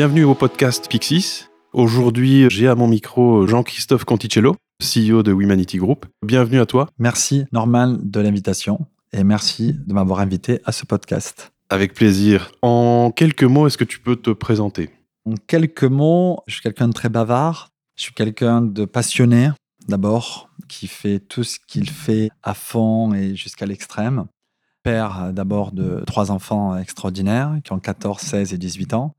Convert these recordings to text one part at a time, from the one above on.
Bienvenue au podcast Pixis. Aujourd'hui, j'ai à mon micro Jean-Christophe Conticello, CEO de Humanity Group. Bienvenue à toi. Merci Norman de l'invitation et merci de m'avoir invité à ce podcast. Avec plaisir. En quelques mots, est-ce que tu peux te présenter? En quelques mots, je suis quelqu'un de très bavard. Je suis quelqu'un de passionné, d'abord, qui fait tout ce qu'il fait à fond et jusqu'à l'extrême. Père d'abord de trois enfants extraordinaires qui ont 14, 16 et 18 ans.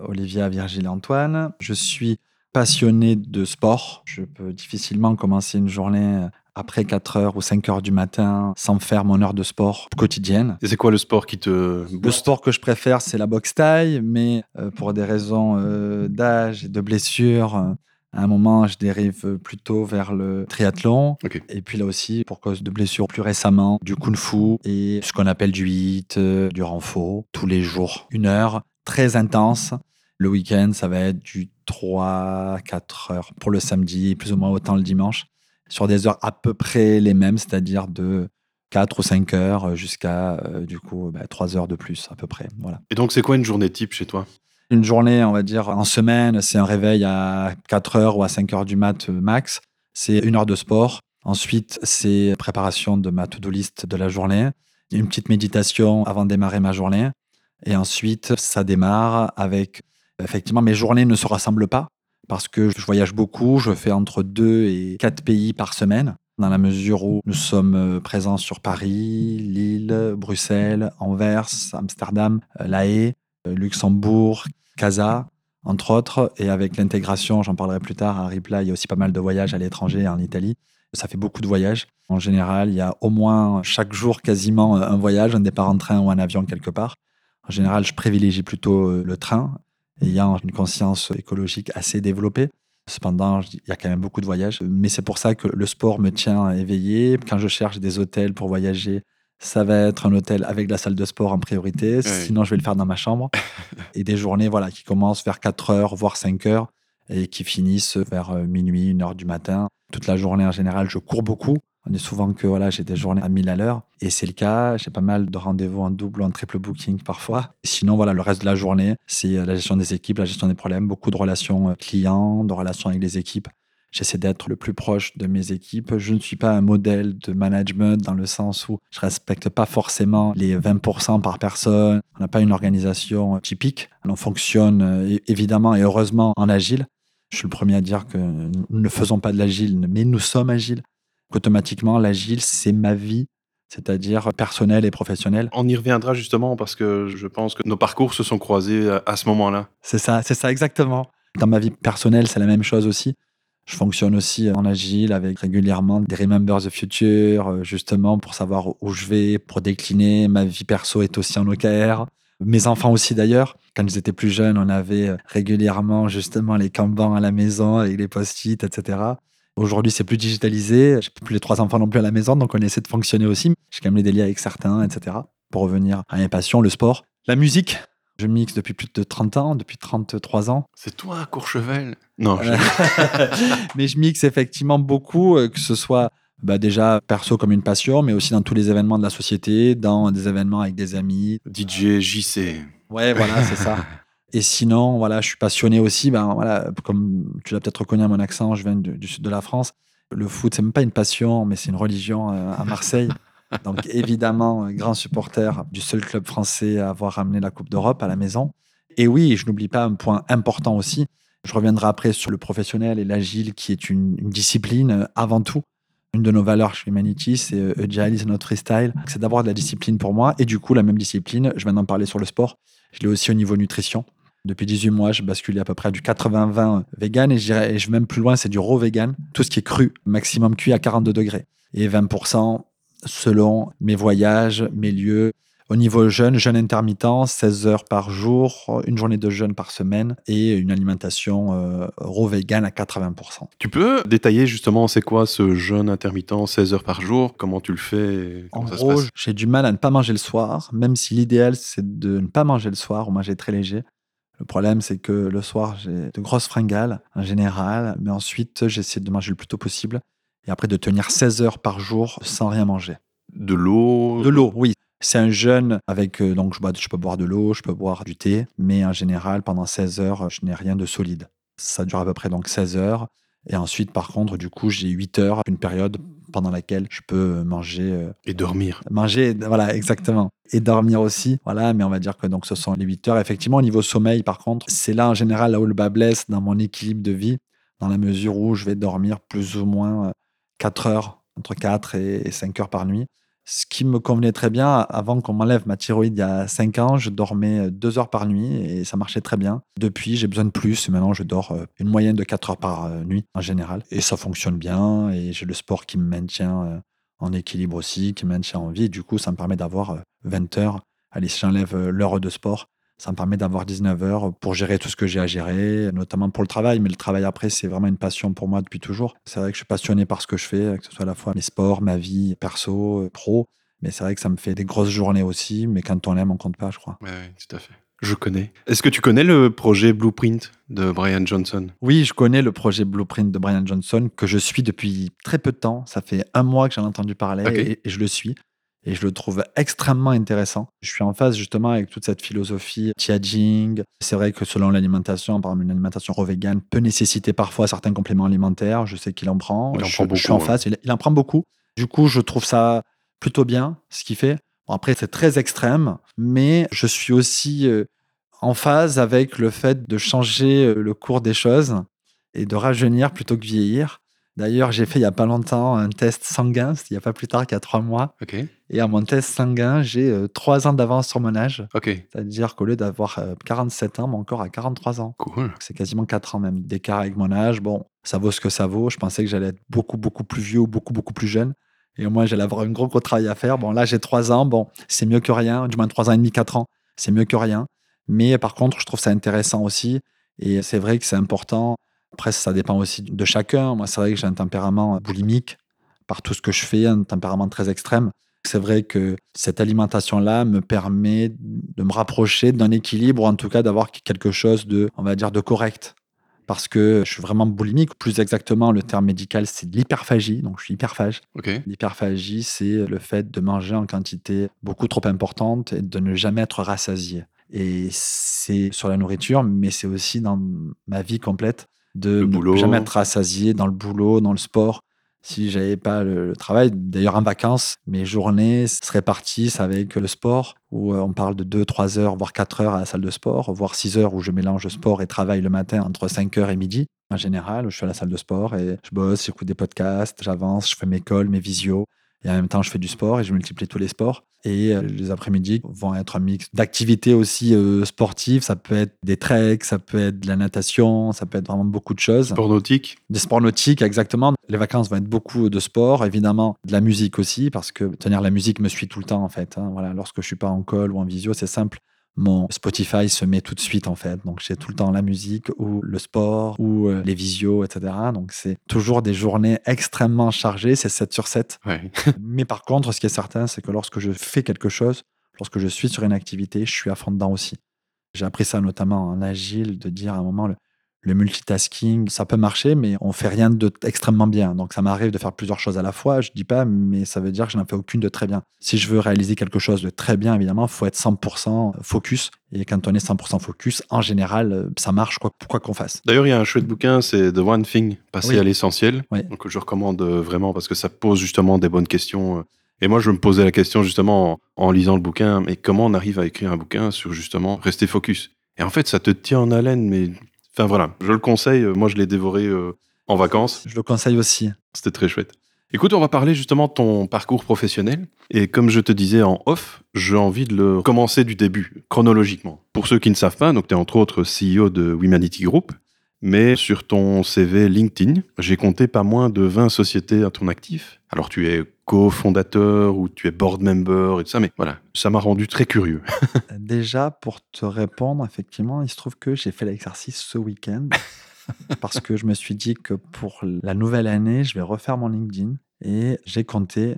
Olivia, Virgile et Antoine. Je suis passionné de sport. Je peux difficilement commencer une journée après 4 heures ou 5 heures du matin sans faire mon heure de sport quotidienne. Et c'est quoi le sport qui te... Le sport que je préfère, c'est la boxe taille, mais euh, pour des raisons euh, d'âge et de blessures, euh, à un moment, je dérive plutôt vers le triathlon. Et puis là aussi, pour cause de blessures plus récemment, du kung-fu et ce qu'on appelle du hit, du renfort, tous les jours. Une heure très intense. Le week-end, ça va être du 3-4 heures pour le samedi, plus ou moins autant le dimanche, sur des heures à peu près les mêmes, c'est-à-dire de 4 ou 5 heures jusqu'à euh, du coup 3 bah, heures de plus à peu près. Voilà. Et donc c'est quoi une journée type chez toi? Une journée, on va dire en semaine, c'est un réveil à 4 heures ou à 5 heures du mat euh, max. C'est une heure de sport. Ensuite, c'est préparation de ma to-do list de la journée. Une petite méditation avant de démarrer ma journée. Et ensuite, ça démarre avec, effectivement, mes journées ne se rassemblent pas parce que je voyage beaucoup, je fais entre deux et quatre pays par semaine, dans la mesure où nous sommes euh, présents sur Paris, Lille, Bruxelles, Anvers, Amsterdam, euh, La Haye, euh, Luxembourg, Casa, entre autres. Et avec l'intégration, j'en parlerai plus tard, à Reply, il y a aussi pas mal de voyages à l'étranger, en Italie. Ça fait beaucoup de voyages. En général, il y a au moins chaque jour quasiment un voyage, un départ en train ou en avion quelque part. En général, je privilégie plutôt euh, le train, ayant une conscience écologique assez développée. Cependant, il y a quand même beaucoup de voyages. Mais c'est pour ça que le sport me tient éveillé. Quand je cherche des hôtels pour voyager, ça va être un hôtel avec la salle de sport en priorité. Sinon, je vais le faire dans ma chambre. et des journées voilà, qui commencent vers 4 heures, voire 5 heures, et qui finissent vers euh, minuit, 1 heure du matin. Toute la journée, en général, je cours beaucoup. On est souvent que voilà, j'ai des journées à 1000 à l'heure et c'est le cas. J'ai pas mal de rendez-vous en double ou en triple booking parfois. sinon, voilà, le reste de la journée, c'est euh, la gestion des équipes, la gestion des problèmes, beaucoup de relations euh, clients, de relations avec les équipes. J'essaie d'être le plus proche de mes équipes. Je ne suis pas un modèle de management dans le sens où je respecte pas forcément les 20% par personne. On n'a pas une organisation typique. On fonctionne évidemment et heureusement en agile. Je suis le premier à dire que nous ne faisons pas de l'agile, mais nous sommes agiles automatiquement, l'agile, c'est ma vie, c'est-à-dire personnelle et professionnelle. On y reviendra justement parce que je pense que nos parcours se sont croisés à ce moment-là. C'est ça, c'est ça exactement. Dans ma vie personnelle, c'est la même chose aussi. Je fonctionne aussi en agile avec régulièrement des Remember the Future, euh, justement pour savoir où je vais, pour décliner. Ma vie perso est aussi en OKR. Mes enfants aussi d'ailleurs. Quand ils étaient plus jeunes, on avait euh, régulièrement justement les Kanban à la maison avec les post-it, etc. Aujourd'hui, c'est plus digitalisé. J'ai plus les trois enfants non plus à la maison, donc on essaie de fonctionner aussi. J'ai quand même les délits avec certains, etc. Pour revenir à mes passions, le sport, la musique. Je mixe depuis plus de 30 ans, depuis 33 ans. C'est toi, Courchevel? Non. Je... mais je mixe effectivement beaucoup, euh, que ce soit bah déjà perso comme une passion, mais aussi dans tous les événements de la société, dans des événements avec des amis. DJ, JC. Ouais, voilà, c'est ça. Et sinon, voilà, je suis passionné aussi. Ben, voilà, comme tu l'as peut-être reconnu à mon accent, je viens du, sud de la France. Le foot, c'est même pas une passion, mais c'est une religion euh, à Marseille. Donc évidemment, grand supporter du seul club français à avoir ramené la Coupe d'Europe à la maison. Et oui, je n'oublie pas un point important aussi. Je reviendrai après sur le professionnel et l'agile, qui est une, discipline euh, avant tout. Une de nos valeurs chez Humanity, c'est euh, Agile is not freestyle. C'est d'avoir de la discipline pour moi. Et du coup, la même discipline, je viens d'en parler sur le sport, je l'ai aussi au niveau nutrition. Depuis 18 mois, je basculé à peu près du 80-20 vegan et je, et je vais même plus loin, c'est du raw vegan. Tout ce qui est cru, maximum cuit à 42 degrés. Et 20% selon mes voyages, mes lieux. Au niveau jeûne, jeûne intermittent, 16 heures par jour, une journée de jeûne par semaine et une alimentation euh, raw vegan à 80%. Tu peux détailler justement c'est quoi ce jeûne intermittent, 16 heures par jour? Comment tu le fais En gros, j'ai du mal à ne pas manger le soir, même si l'idéal c'est de ne pas manger le soir ou manger très léger. Le problème, c'est que le soir, j'ai de grosses fringales en général, mais ensuite, j'essaie de manger le plus tôt possible et après de tenir 16 heures par jour sans rien manger. De l'eau De l'eau, oui. C'est un jeûne avec, euh, donc je, bois- je peux boire de l'eau, je peux boire du thé, mais en général, pendant 16 heures, je n'ai rien de solide. Ça dure à peu près donc 16 heures. Et ensuite, par contre, du coup, j'ai 8 heures, une période pendant laquelle je peux manger euh, Et dormir. Manger, voilà, exactement. Et dormir aussi. Voilà, mais on va dire que donc ce sont les 8 heures. Effectivement, au niveau sommeil, par contre, c'est là en général là où le bas blesse dans mon équilibre de vie, dans la mesure où je vais dormir plus ou moins euh, 4 heures, entre 4 et 5 heures par nuit. Ce qui me convenait très bien, avant qu'on m'enlève ma thyroïde il y a 5 ans, je dormais 2 heures par nuit et ça marchait très bien. Depuis, j'ai besoin de plus maintenant je dors euh, une moyenne de 4 heures par euh, nuit en général. Et ça fonctionne bien et j'ai le sport qui me maintient euh, en équilibre aussi, qui me maintient en vie. Du coup, ça me permet d'avoir euh, 20 heures. Allez, si j'enlève euh, l'heure de sport, ça me permet d'avoir 19 heures pour gérer tout ce que j'ai à gérer, notamment pour le travail. Mais le travail après, c'est vraiment une passion pour moi depuis toujours. C'est vrai que je suis passionné par ce que je fais, que ce soit à la fois mes sports, ma vie perso, euh, pro. Mais c'est vrai que ça me fait des grosses journées aussi. Mais quand on aime, on compte pas, je crois. Ouais, tout à fait. Je connais. Est-ce que tu connais le projet Blueprint de Brian Johnson? Oui, je connais le projet Blueprint de Brian Johnson que je suis depuis très peu de temps. Ça fait un mois que j'en ai entendu parler et je le suis. Et je le trouve extrêmement intéressant. Je suis en phase justement avec toute cette philosophie Tiaging. C'est vrai que selon l'alimentation, par exemple, une alimentation vegan peut nécessiter parfois certains compléments alimentaires. Je sais qu'il en prend. Il en je, prend je suis beaucoup, en ouais. phase. Il, il en prend beaucoup. Du coup, je trouve ça plutôt bien ce qu'il fait. Bon, après, c'est très extrême, mais je suis aussi euh, en phase avec le fait de changer euh, le cours des choses et de rajeunir plutôt que vieillir. D'ailleurs, j'ai fait il n'y a pas longtemps un test sanguin, il n'y a pas plus tard qu'il y a trois mois. Ok. Et à mon test sanguin, j'ai euh, trois ans d'avance sur mon âge. Ok. C'est-à-dire qu'au lieu d'avoir euh, 47 ans, mon corps a 43 ans. Cool. C'est quasiment 4 ans même d'écart avec mon âge. Bon, ça vaut ce que ça vaut. Je pensais que j'allais être beaucoup, beaucoup plus vieux ou beaucoup, beaucoup plus jeune. Et au moins, j'allais avoir un gros, gros travail à faire. Bon, là, j'ai 3 ans. Bon, c'est mieux que rien. Du moins, 3 ans et demi, 4 ans. C'est mieux que rien. Mais par contre, je trouve ça intéressant aussi. Et c'est vrai que c'est important. Après, ça dépend aussi de chacun. Moi, c'est vrai que j'ai un tempérament boulimique par tout ce que je fais, un tempérament très extrême. C'est vrai que cette alimentation-là me permet de me rapprocher d'un équilibre, ou en tout cas d'avoir quelque chose de, on va dire, de correct. Parce que je suis vraiment boulimique. Plus exactement, le terme médical, c'est de l'hyperphagie. Donc, je suis hyperphage. L'hyperphagie, c'est le fait de manger en quantité beaucoup trop importante et de ne jamais être rassasié. Et c'est sur la nourriture, mais c'est aussi dans ma vie complète de Le ne boulot. jamais être rassasié dans le boulot, dans le sport. Si j'avais pas le, travail, d'ailleurs en vacances, mes journées se répartissent avec le sport, où euh, on parle de 2-3 heures, voire 4 heures à la salle de sport, voire 6 heures où je mélange sport et travail le matin entre 5 heures et midi. En général, je suis à la salle de sport et je bosse, j'écoute des podcasts, j'avance, je fais mes calls, mes visios. Et en même temps, je fais du sport et je multiplie tous les sports. Et euh, les après-midi vont être un mix d'activités aussi euh, sportives. Ça peut être des treks, ça peut être de la natation, ça peut être vraiment beaucoup de choses. Sport nautique. Des sports nautiques, exactement. Les vacances vont être beaucoup de sport, évidemment, de la musique aussi, parce que tenir la musique me suit tout le temps, en fait. hein. Voilà, lorsque je suis pas en call ou en visio, c'est simple. Mon Spotify se met tout de suite, en fait. Donc, j'ai tout le temps la musique ou le sport ou euh, les visios, etc. Donc, c'est toujours des journées extrêmement chargées. C'est 7 sur 7. Ouais. Mais par contre, ce qui est certain, c'est que lorsque je fais quelque chose, lorsque je suis sur une activité, je suis à fond dedans aussi. J'ai appris ça notamment en agile, de dire à un moment, le, multitasking, ça peut marcher, mais on fait rien de extrêmement bien. Donc ça m'arrive de faire plusieurs choses à la fois, je dis pas, mais ça veut dire que je n'en fais aucune de très bien. Si je veux réaliser quelque chose de très bien, évidemment, il faut être 100% focus. Et quand on est 100% focus, en général, ça marche quoi quoi qu'on fasse? D'ailleurs, il y a un chouette bouquin, c'est The One Thing, passer Oui. à l'essentiel. Oui. Donc, je recommande euh, vraiment parce que ça pose justement des bonnes questions. euh. Et moi, je me posais la question justement en, en lisant le bouquin, mais comment on arrive à écrire un bouquin sur justement rester focus? Et en fait, ça te tient en haleine, mais enfin voilà, je le conseille. euh, Moi, je l'ai dévoré euh, en vacances. Je le conseille aussi. C'était très chouette. Écoute, on va parler justement de ton parcours professionnel. Et comme je te disais en off, j'ai envie de le commencer du début, chronologiquement. Pour ceux qui ne savent pas, donc tu es entre autres CEO de Womanity Group, mais sur ton CV LinkedIn, j'ai compté pas moins de 20 sociétés à ton actif. Alors tu es cofondateur ou tu es board member et tout ça, mais voilà, ça m'a rendu très curieux. Déjà, pour te répondre, effectivement, il se trouve que j'ai fait l'exercice ce week-end parce que je me suis dit que pour la nouvelle année, je vais refaire mon LinkedIn et j'ai compté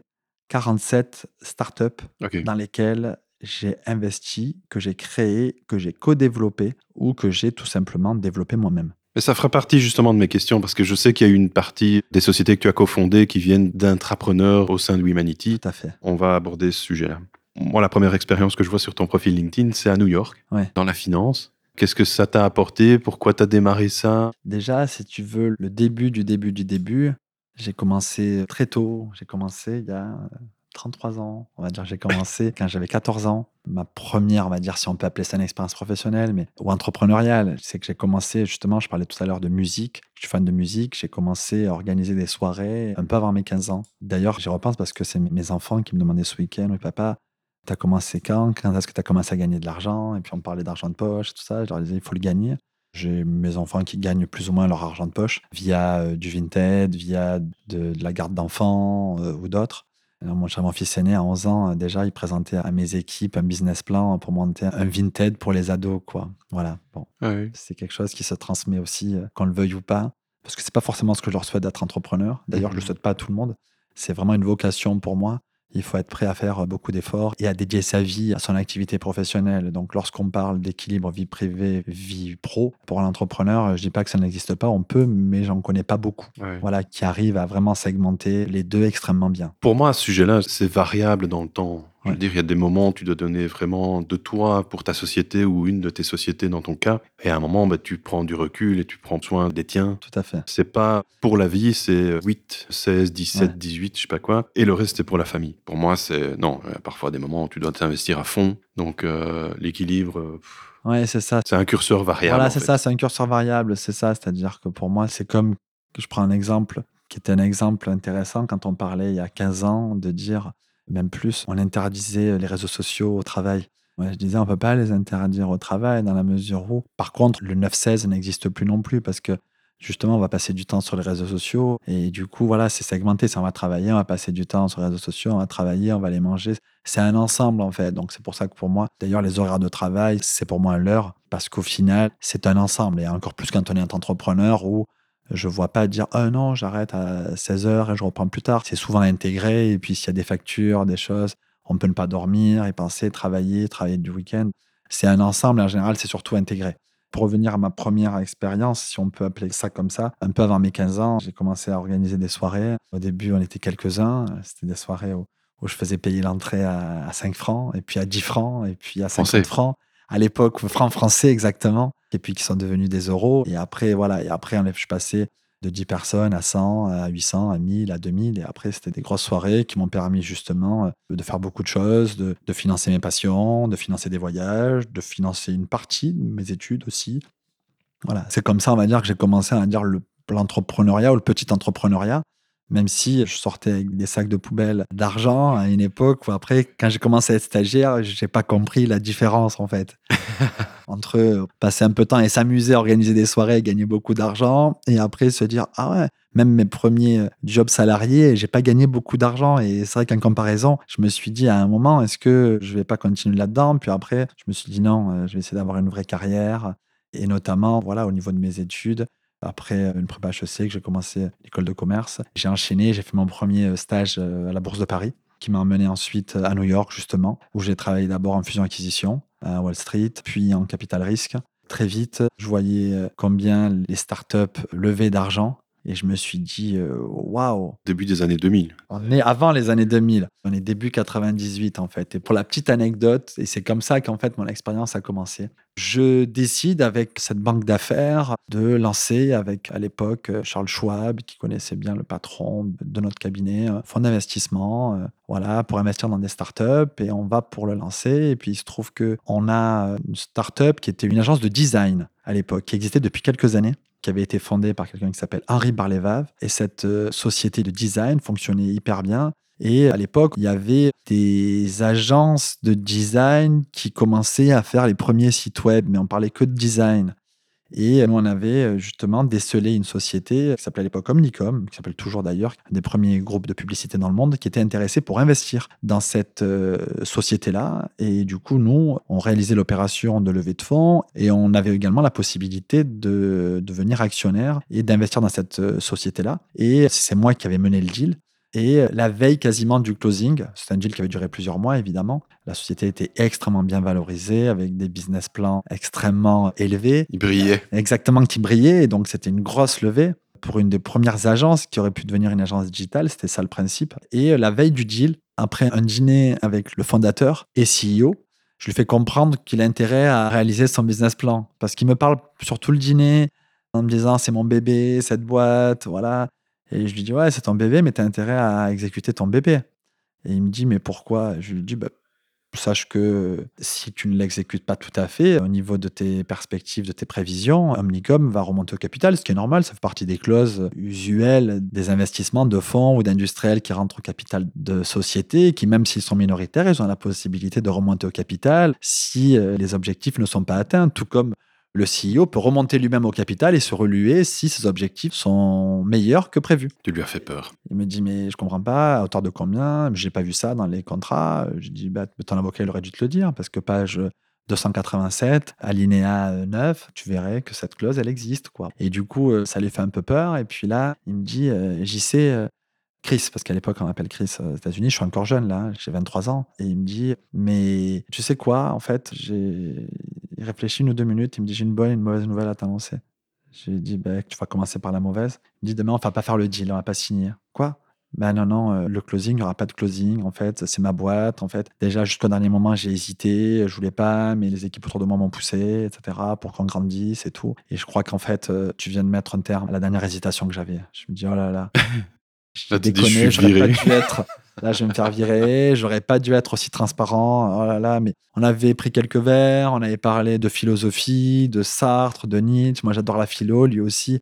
47 startups dans lesquelles j'ai investi, que j'ai créé, que j'ai co-développé ou que j'ai tout simplement développé moi-même. Mais ça fera partie justement de mes questions parce que je sais qu'il y a une partie des sociétés que tu as cofondées qui viennent d'intrapreneurs au sein de Humanity. Tout à fait. On va aborder ce sujet-là. Moi, la première expérience que je vois sur ton profil LinkedIn, c'est à New York, Ouais. dans la finance. Qu'est-ce que ça t'a apporté? Pourquoi t'as démarré ça? Déjà, si tu veux, le début du début du début, j'ai commencé très tôt. J'ai commencé il y a 33 ans. On va dire j'ai commencé quand j'avais 14 ans. Ma première, on va dire, si on peut appeler ça une expérience professionnelle, mais ou entrepreneuriale, c'est que j'ai commencé justement, je parlais tout à l'heure de musique. Je suis fan de musique. J'ai commencé à organiser des soirées un peu avant mes 15 ans. D'ailleurs, j'y repense parce que c'est mes enfants qui me demandaient ce week-end, oui papa, T'as commencé quand? Quand est-ce que tu as commencé à gagner de l'argent? Et puis on parlait d'argent de poche, tout ça. Je leur disais, il faut le gagner. J'ai mes enfants qui gagnent plus ou moins leur argent de poche via euh, du Vinted, via de, de la garde d'enfants euh, ou d'autres. Alors, Mon, mon fils aîné, à 11 ans, euh, déjà, il présentait à mes équipes un business plan pour monter un Vinted pour les ados. quoi. Voilà. Bon, Ouais. c'est quelque chose qui se transmet aussi, euh, qu'on le veuille ou pas. Parce que c'est pas forcément ce que je leur souhaite d'être entrepreneur. D'ailleurs, je Mhm. le souhaite pas à tout le monde. C'est vraiment une vocation pour moi. Il faut être prêt à faire beaucoup d'efforts et à dédier sa vie à son activité professionnelle. Donc, lorsqu'on parle d'équilibre vie privée, vie pro, pour l'entrepreneur, je dis pas que ça n'existe pas, on peut, mais j'en connais pas beaucoup. Ouais. Voilà, qui arrivent à vraiment segmenter les deux extrêmement bien. Pour moi, à ce sujet-là, c'est variable dans le temps. Je veux dire, il y a des moments où tu dois donner vraiment de toi pour ta société ou une de tes sociétés dans ton cas. Et à un moment, bah, tu prends du recul et tu prends soin des tiens. Tout à fait. C'est pas pour la vie, c'est 8, 16, 17, Ouais. 18, je sais pas quoi. Et le reste, c'est pour la famille. Pour moi, c'est. Non, il y a parfois des moments où tu dois t'investir à fond. Donc, euh, l'équilibre, Ouais, c'est ça. c'est un curseur variable. Voilà, c'est ça, c'est un curseur variable, c'est ça. C'est-à-dire que pour moi, c'est comme je prends un exemple qui était un exemple intéressant quand on parlait il y a 15 ans de dire, même plus, on interdisait les réseaux sociaux au travail. Ouais, je disais, on peut pas les interdire au travail dans la mesure où, par contre, le 9-16 n'existe plus non plus parce que justement, on va passer du temps sur les réseaux sociaux et du coup, voilà, c'est segmenté. Ça, on va travailler, on va passer du temps sur les réseaux sociaux, on va travailler, on va les manger. C'est un ensemble en fait. Donc, c'est pour ça que pour moi, d'ailleurs, les horaires de travail, c'est pour moi l'heure parce qu'au final, c'est un ensemble. Et encore plus quand on est entrepreneur où je vois pas dire oh non, j'arrête à 16h et je reprends plus tard. C'est souvent intégré. Et puis, s'il y a des factures, des choses, on peut ne pas dormir et penser, travailler, travailler du week-end. C'est un ensemble. En général, c'est surtout intégré. Pour revenir à ma première expérience, si on peut appeler ça comme ça, un peu avant mes 15 ans, j'ai commencé à organiser des soirées. Au début, on était quelques-uns. C'était des soirées où, où je faisais payer l'entrée à, à 5 francs, et puis à 10 francs, et puis à 50 Français. francs. À l'époque, francs français exactement, et puis qui sont devenus des euros. Et après, voilà, et après, je suis passé de 10 personnes à 100, à 800, à 1000, à 2000. Et après, c'était des grosses soirées qui m'ont permis justement euh, de faire beaucoup de choses, de, financer mes passions, de financer des voyages, de financer une partie de mes études aussi. Voilà, c'est comme ça, on va dire, que j'ai commencé à dire le- l'entrepreneuriat ou le petit entrepreneuriat, même si je sortais avec des sacs de poubelle d'argent à une époque où après, quand j'ai commencé à être stagiaire, j'ai pas compris la différence en fait. Entre euh, passer un peu de temps et s'amuser organiser des soirées gagner beaucoup d'argent, et après se dire, ah ouais, même mes premiers euh, jobs salariés, j'ai pas gagné beaucoup d'argent. Et c'est vrai qu'en comparaison, je me suis dit à un moment, est-ce que je vais pas continuer là-dedans? Puis après, je me suis dit non, euh, je vais essayer d'avoir une vraie carrière. Et notamment, voilà, au niveau de mes études, après une prépa HEC, que j'ai commencé l'école de commerce, j'ai enchaîné, j'ai fait mon premier euh, stage euh, à la Bourse de Paris, qui m'a emmené ensuite à New York, justement, où j'ai travaillé d'abord en fusion-acquisition à Wall Street, puis en capital risque. Très vite, je voyais euh, combien les startups levaient d'argent. Et je me suis dit, euh, waouh, Début des années 2000. on est avant les années 2000. On est début 98 en fait. Et pour la petite anecdote, et c'est comme ça qu'en fait mon expérience a commencé. Je décide avec cette banque d'affaires de lancer avec à l'époque euh, Charles Schwab qui connaissait bien le patron de notre cabinet, un fonds d'investissement, euh, voilà, pour investir dans des startups et on va pour le lancer. Et puis il se trouve que on a une startup qui était une agence de design à l'époque, qui existait depuis quelques années qui avait été fondée par quelqu'un qui s'appelle Henri Barlévave. Et cette euh, société de design fonctionnait hyper bien. Et à l'époque, il y avait des agences de design qui commençaient à faire les premiers sites web, mais on parlait que de design. Et nous, on avait euh, justement décelé une société qui s'appelait à l'époque Omnicom, qui s'appelle toujours d'ailleurs, un des premiers groupes de publicité dans le monde, qui était intéressé pour investir dans cette euh, société-là. Et du coup, nous, on réalisait l'opération de levée de fonds et on avait également la possibilité de devenir actionnaire et d'investir dans cette euh, société-là. Et c'est moi qui avais mené le deal. Et la veille quasiment du closing, c'est un deal qui avait duré plusieurs mois évidemment, la société était extrêmement bien valorisée avec des business plans extrêmement élevés, Il brillait. exactement qui brillaient, et donc c'était une grosse levée pour une des premières agences qui aurait pu devenir une agence digitale, c'était ça le principe. Et la veille du deal, Après un dîner avec le fondateur et CEO, je lui fais comprendre qu'il a intérêt à réaliser son business plan. Parce qu'il me parle sur tout le dîner en me disant c'est mon bébé, cette boîte, voilà. Et je lui dis ouais, c'est ton bébé, mais tu as intérêt à exécuter ton bébé. Et il me dit mais pourquoi? Je lui dis bah, sache que si tu ne l'exécutes pas tout à fait, au niveau de tes perspectives, de tes prévisions, Omnicom va remonter au capital, ce qui est normal, ça fait partie des clauses usuelles des investissements de fonds ou d'industriels qui rentrent au capital de sociétés, qui même s'ils sont minoritaires, ils ont la possibilité de remonter au capital si euh, les objectifs ne sont pas atteints, tout comme le CEO peut remonter lui-même au capital et se reluer si ses objectifs sont meilleurs que prévu. Tu lui as fait peur. Il me dit, mais je comprends pas, à hauteur de combien? J'ai pas vu ça dans les contrats. Je dis, bah, ton avocat, il aurait dû te le dire, parce que page 287, alinéa 9, tu verrais que cette clause, elle existe. quoi. Et du coup, euh, ça lui fait un peu peur. Et puis là, il me dit, euh, j'y sais, euh, Chris, parce qu'à l'époque, on m'appelle Chris aux États-Unis, je suis encore jeune là, j'ai 23 ans. Et il me dit, mais tu sais quoi, en fait, j'ai réfléchi une ou deux minutes, il me dit, j'ai une bonne et une mauvaise nouvelle à t'annoncer. J'ai dit, ben, tu vas commencer par la mauvaise. Il me dit, demain, on va pas faire le deal, on va pas signer. Quoi? Ben non, non, euh, le closing, il n'y aura pas de closing. En fait, c'est ma boîte. En fait, déjà, jusqu'au dernier moment, j'ai hésité. Je voulais pas, mais les équipes autour de moi m'ont poussé, etc., pour qu'on grandisse et tout. Et je crois qu'en fait, euh, tu viens de mettre un terme à la dernière hésitation que j'avais. Je me dis, oh là là, J'ai déconné, j'aurais pas dû être. Là, je vais me faire virer. J'aurais pas dû être aussi transparent. Oh là là, mais on avait pris quelques verres. On avait parlé de philosophie, de Sartre, de Nietzsche. Moi, j'adore la philo, lui aussi.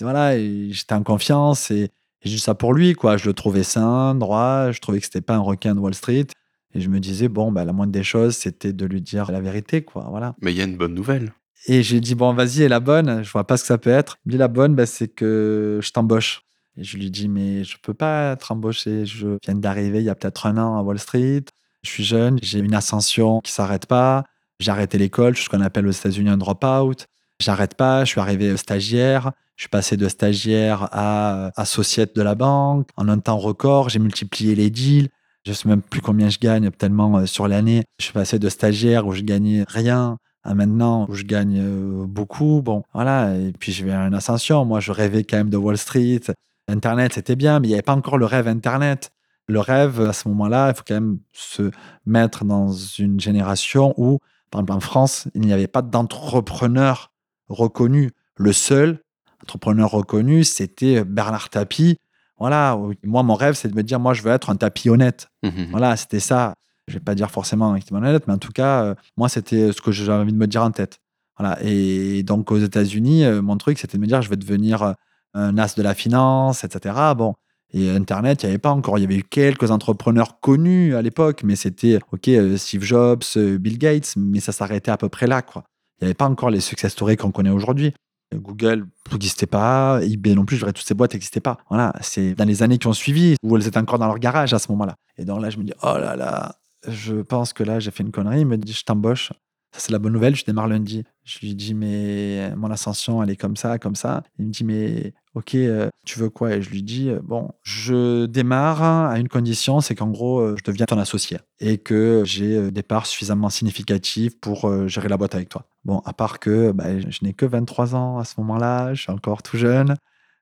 Et voilà, j'étais en confiance et, j'ai dit ça pour lui, quoi. Je le trouvais sain, droit. Je trouvais que c'était pas un requin de Wall Street. Et je me disais, bon, bah, la moindre des choses, c'était de lui dire la vérité, quoi. Voilà. Mais il y a une bonne nouvelle. Et j'ai dit, bon, vas-y, et la bonne, je vois pas ce que ça peut être. Dit, la bonne, bah, c'est que je t'embauche. Je lui dis, mais je peux pas être embauché. Je viens d'arriver il y a peut-être un an à Wall Street. Je suis jeune, j'ai une ascension qui s'arrête pas. J'ai arrêté l'école, ce qu'on appelle aux États-Unis un drop-out. J'arrête pas, je suis arrivé stagiaire. Je suis passé de stagiaire à associate de la banque. En un temps record, j'ai multiplié les deals. Je sais même plus combien je gagne tellement euh, sur l'année. Je suis passé de stagiaire où je gagnais rien à maintenant où je gagne euh, beaucoup. Bon, voilà. Et puis je vais à une ascension. Moi, je rêvais quand même de Wall Street. Internet, c'était bien, mais il n'y avait pas encore le rêve Internet. Le rêve, à ce moment-là, il faut quand même se mettre dans une génération où, par exemple en France, il n'y avait pas d'entrepreneur reconnu. Le seul entrepreneur reconnu, c'était Bernard Tapie. Voilà, moi, mon rêve, c'est de me dire, moi, je veux être un tapis honnête. Mmh voilà, c'était ça. Je ne vais pas dire forcément honnête, mais en tout cas, euh, moi, c'était ce que j'avais envie de me dire en tête. Voilà. Et donc, aux États-Unis, euh, mon truc, c'était de me dire, je vais devenir euh, un as de la finance, etc. Bon. Et Internet, il n'y avait pas encore. Il y avait eu quelques entrepreneurs connus à l'époque, mais c'était, OK, euh, Steve Jobs, euh, Bill Gates, mais ça s'arrêtait à peu près là, quoi. Il n'y avait pas encore les success stories qu'on connaît aujourd'hui. Google n'existait pas, eBay non plus, je toutes ces boîtes n'existaient pas. Voilà, c'est dans les années qui ont suivi où elles étaient encore dans leur garage à ce moment-là. Et donc là, je me dis, oh là là, je pense que là, j'ai fait une connerie. Il me dit, je t'embauche. Ça, c'est la bonne nouvelle. Je démarre lundi. Je lui dis, mais mon ascension, elle est comme ça, comme ça. Il me dit, mais ok, euh, tu veux quoi? Et je lui dis, euh, bon, je démarre à une condition, c'est qu'en gros, euh, je deviens ton associé et que j'ai des parts suffisamment significatives pour gérer la boîte avec toi. Bon, à part que bah, je n'ai que 23 ans à ce moment-là, je suis encore tout jeune.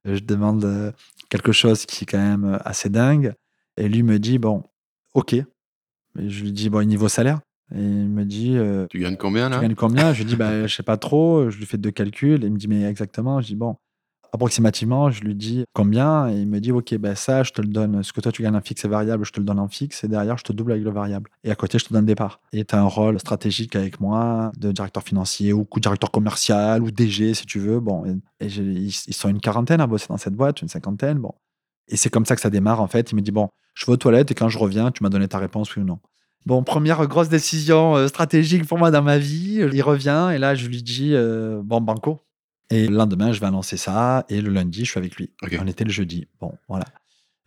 Je demande quelque chose qui est quand même assez dingue. Et lui me dit, bon, ok. Et je lui dis, bon, niveau salaire? Et il me dit. tu gagnes combien là? Tu gagnes combien? Je lui dis, bah, je sais pas trop. Je lui fais deux calculs. Et il me dit, mais exactement. Je dis, bon, approximativement, je lui dis combien? Et il me dit, ok, ben ça, je te le donne. Ce que toi, tu gagnes en fixe et variable, je te le donne en fixe. Et derrière, je te double avec le variable. Et à côté, je te donne des parts. Et tu as un rôle stratégique avec moi de directeur financier ou directeur commercial ou DG, si tu veux. Bon, et, ils, sont une quarantaine à bosser dans cette boîte, une cinquantaine. Bon. Et c'est comme ça que ça démarre, en fait. Il me dit, bon, je vais aux toilettes et quand je reviens, tu m'as donné ta réponse, oui ou non. Bon, première grosse décision euh, stratégique pour moi dans ma vie. Il revient et là, je lui dis euh, Bon, banco. Et le lendemain, je vais annoncer ça. Et le lundi, je suis avec lui. On était le jeudi. Bon, voilà.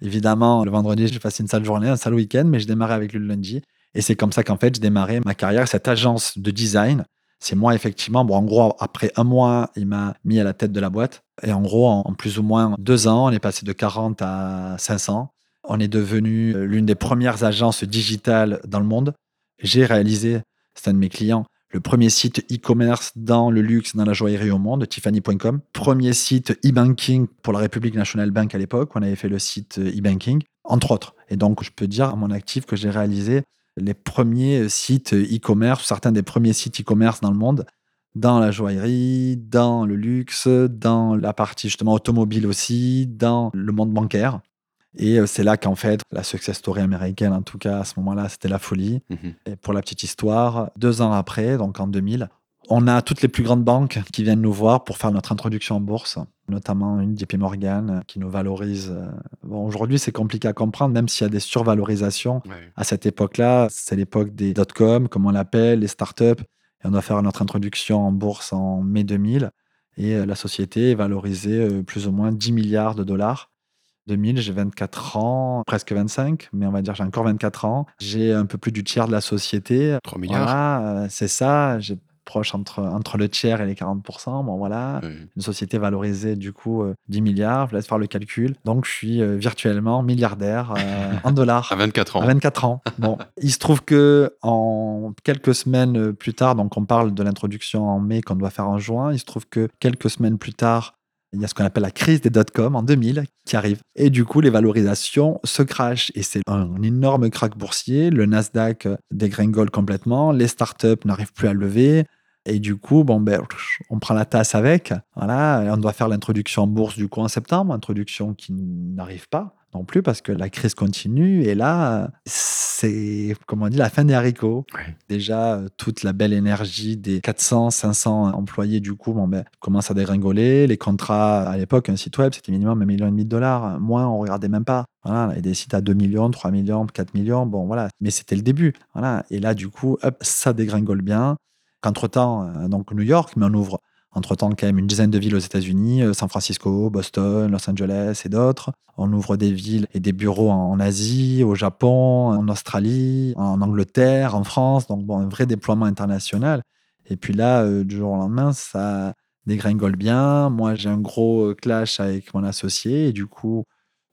Évidemment, le vendredi, j'ai passé une sale journée, un sale week-end, mais je démarrais avec lui le lundi. Et c'est comme ça qu'en fait, je démarrais ma carrière. Cette agence de design, c'est moi, effectivement. Bon, en gros, après un mois, il m'a mis à la tête de la boîte. Et en gros, en plus ou moins deux ans, on est passé de 40 à 500. On est devenu euh, l'une des premières agences digitales dans le monde. J'ai réalisé, c'est un de mes clients, le premier site e-commerce dans le luxe, dans la joaillerie au monde, Tiffany.com. Premier site e-banking pour la République National Bank à l'époque. On avait fait le site euh, e-banking. entre autres. Et donc, je peux dire à mon actif que j'ai réalisé les premiers sites e-commerce, certains des premiers sites e-commerce dans le monde, dans la joaillerie, dans le luxe, dans la partie justement automobile aussi, dans le monde bancaire. Et euh, c'est là qu'en fait, la success story américaine, en tout cas à ce moment-là, c'était la folie. Mhm. Et pour la petite histoire, deux ans après, donc en 2000, on a toutes les plus grandes banques qui viennent nous voir pour faire notre introduction en bourse, notamment une JP Morgan qui nous valorise. euh, Bon, aujourd'hui, c'est compliqué à comprendre, même s'il y a des survalorisations. Ouais. À cette époque-là, c'est l'époque des dot-com, comme on l'appelle, les startups. Et on doit faire notre introduction en bourse en mai 2000. Et euh, la société est valorisée plus ou moins 10 milliards de dollars. 2000, j'ai 24 ans, presque 25, mais on va dire j'ai encore 24 ans. J'ai un peu plus du tiers de la société. 3 milliards. Voilà, euh, c'est ça. J'ai proche entre, entre le tiers et les 40%. Bon, voilà. Une société valorisée, du coup, euh, 10 milliards. Je vous laisse faire le calcul. Donc, je suis euh, virtuellement milliardaire euh, en dollars. À 24 ans. À 24 ans. Bon, il se trouve que en quelques semaines euh, plus tard, donc on parle de l'introduction en mai qu'on doit faire en juin, il se trouve que quelques semaines plus tard, il y a ce qu'on appelle la crise des dot-com en 2000 qui arrive. Et du coup, les valorisations se crachent. Et c'est un énorme crack boursier. Le Nasdaq euh, dégringole complètement. Les startups n'arrivent plus à lever. Et du coup, bon, ben, on prend la tasse avec. Voilà, et on doit faire l'introduction en bourse du coup en septembre, introduction qui n'arrive pas non plus parce que la crise continue. Et là, c'est, comment on dit, la fin des haricots. Ouais. Déjà, euh, toute la belle énergie des 400, 500 employés, du coup, bon, ben, commence à dégringoler. Les contrats, à l'époque, un site web, c'était minimum un million et demi de dollars. Moins, on regardait même pas. Voilà, il y a des sites à 2 millions, 3 millions, 4 millions. Bon, voilà. Mais c'était le début. Voilà. Et là, du coup, hop, ça dégringole bien. Qu'entre-temps, euh, donc New York, mais on ouvre entre-temps quand même une dizaine de villes aux États-Unis, euh, San Francisco, Boston, Los Angeles et d'autres. On ouvre des villes et des bureaux en, Asie, au Japon, en Australie, en Angleterre, en France. Donc bon, un vrai déploiement international. Et puis là, euh, du jour au lendemain, ça dégringole bien. Moi, j'ai un gros euh, clash avec mon associé et du coup,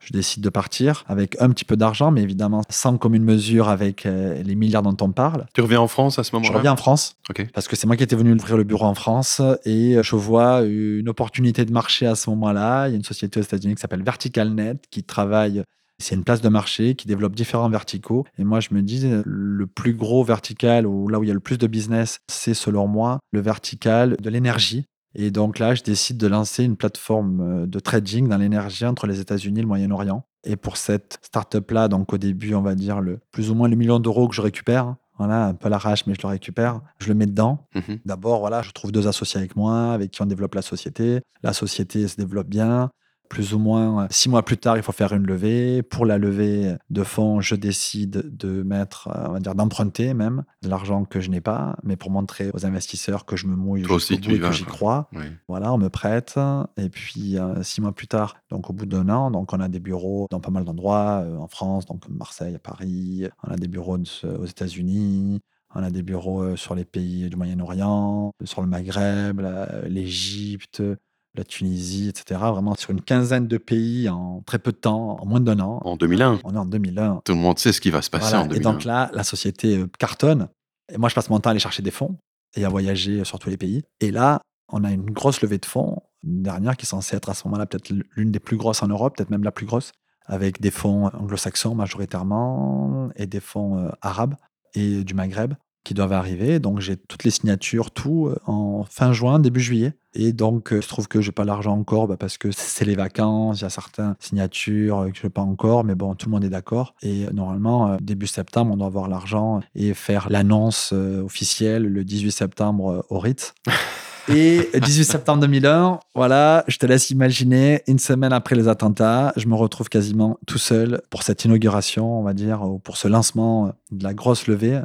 je décide de partir avec un petit peu d'argent, mais évidemment sans commune mesure avec euh, les milliards dont on parle. Tu reviens en France à ce Je moment-là reviens en France parce que c'est moi qui étais venu ouvrir le bureau en France et je vois une opportunité de marché à ce moment-là. Il y a une société aux États-Unis qui s'appelle VerticalNet qui travaille. C'est une place de marché qui développe différents verticaux. Et moi, je me dis, le plus gros vertical ou là où il y a le plus de business, c'est selon moi le vertical de l'énergie. Et donc là, je décide de lancer une plateforme euh, de trading dans l'énergie entre les États-Unis et le Moyen-Orient. Et pour cette startup-là, donc au début, on va dire le, plus ou moins le million d'euros que je récupère, voilà, un peu à l'arrache, mais je le récupère, je le mets dedans. Mhm. D'abord, voilà, je trouve deux associés avec moi, avec qui on développe la société. La société se développe bien. Plus ou moins euh, six mois plus tard, il faut faire une levée. Pour la levée de fonds, je décide de mettre, euh, on va dire, d'emprunter même de l'argent que je n'ai pas, mais pour montrer aux investisseurs que je me mouille aussi, bout et vas, que j'y crois. Voilà, on me prête. Et puis, euh, six mois plus tard, donc au bout d'un an, donc on a des bureaux dans pas mal d'endroits, en France, donc Marseille, à Paris. On a des bureaux aux États-Unis. On a des bureaux sur les pays du Moyen-Orient, sur le Maghreb, l'Égypte, la Tunisie, etc. Vraiment sur une quinzaine de pays en très peu de temps, en moins d'un an. En 2001. On est en 2001. Tout le monde sait ce qui va se passer Voilà. en Et 2001. donc là, la société euh, cartonne. Et moi, je passe mon temps à aller chercher des fonds et à voyager sur tous les pays. Et là, on a une grosse levée de fonds, une dernière qui est censée être à ce moment-là peut-être l'une des plus grosses en Europe, peut-être même la plus grosse, avec des fonds anglo-saxons majoritairement et des fonds euh, arabes et du Maghreb qui doivent arriver. Donc j'ai toutes les signatures, tout euh, en fin juin, début juillet. Et donc, euh, il se trouve que j'ai pas l'argent encore bah, parce que c'est les vacances, il y a certaines signatures euh, que je n'ai pas encore, mais bon, tout le monde est d'accord. Et normalement, début septembre, on doit avoir l'argent et faire l'annonce officielle le 18 septembre au Ritz. Et 18 septembre 2001, voilà, je te laisse imaginer, une semaine après les attentats, je me retrouve quasiment tout seul pour cette inauguration, on va dire, ou pour ce lancement de la grosse levée.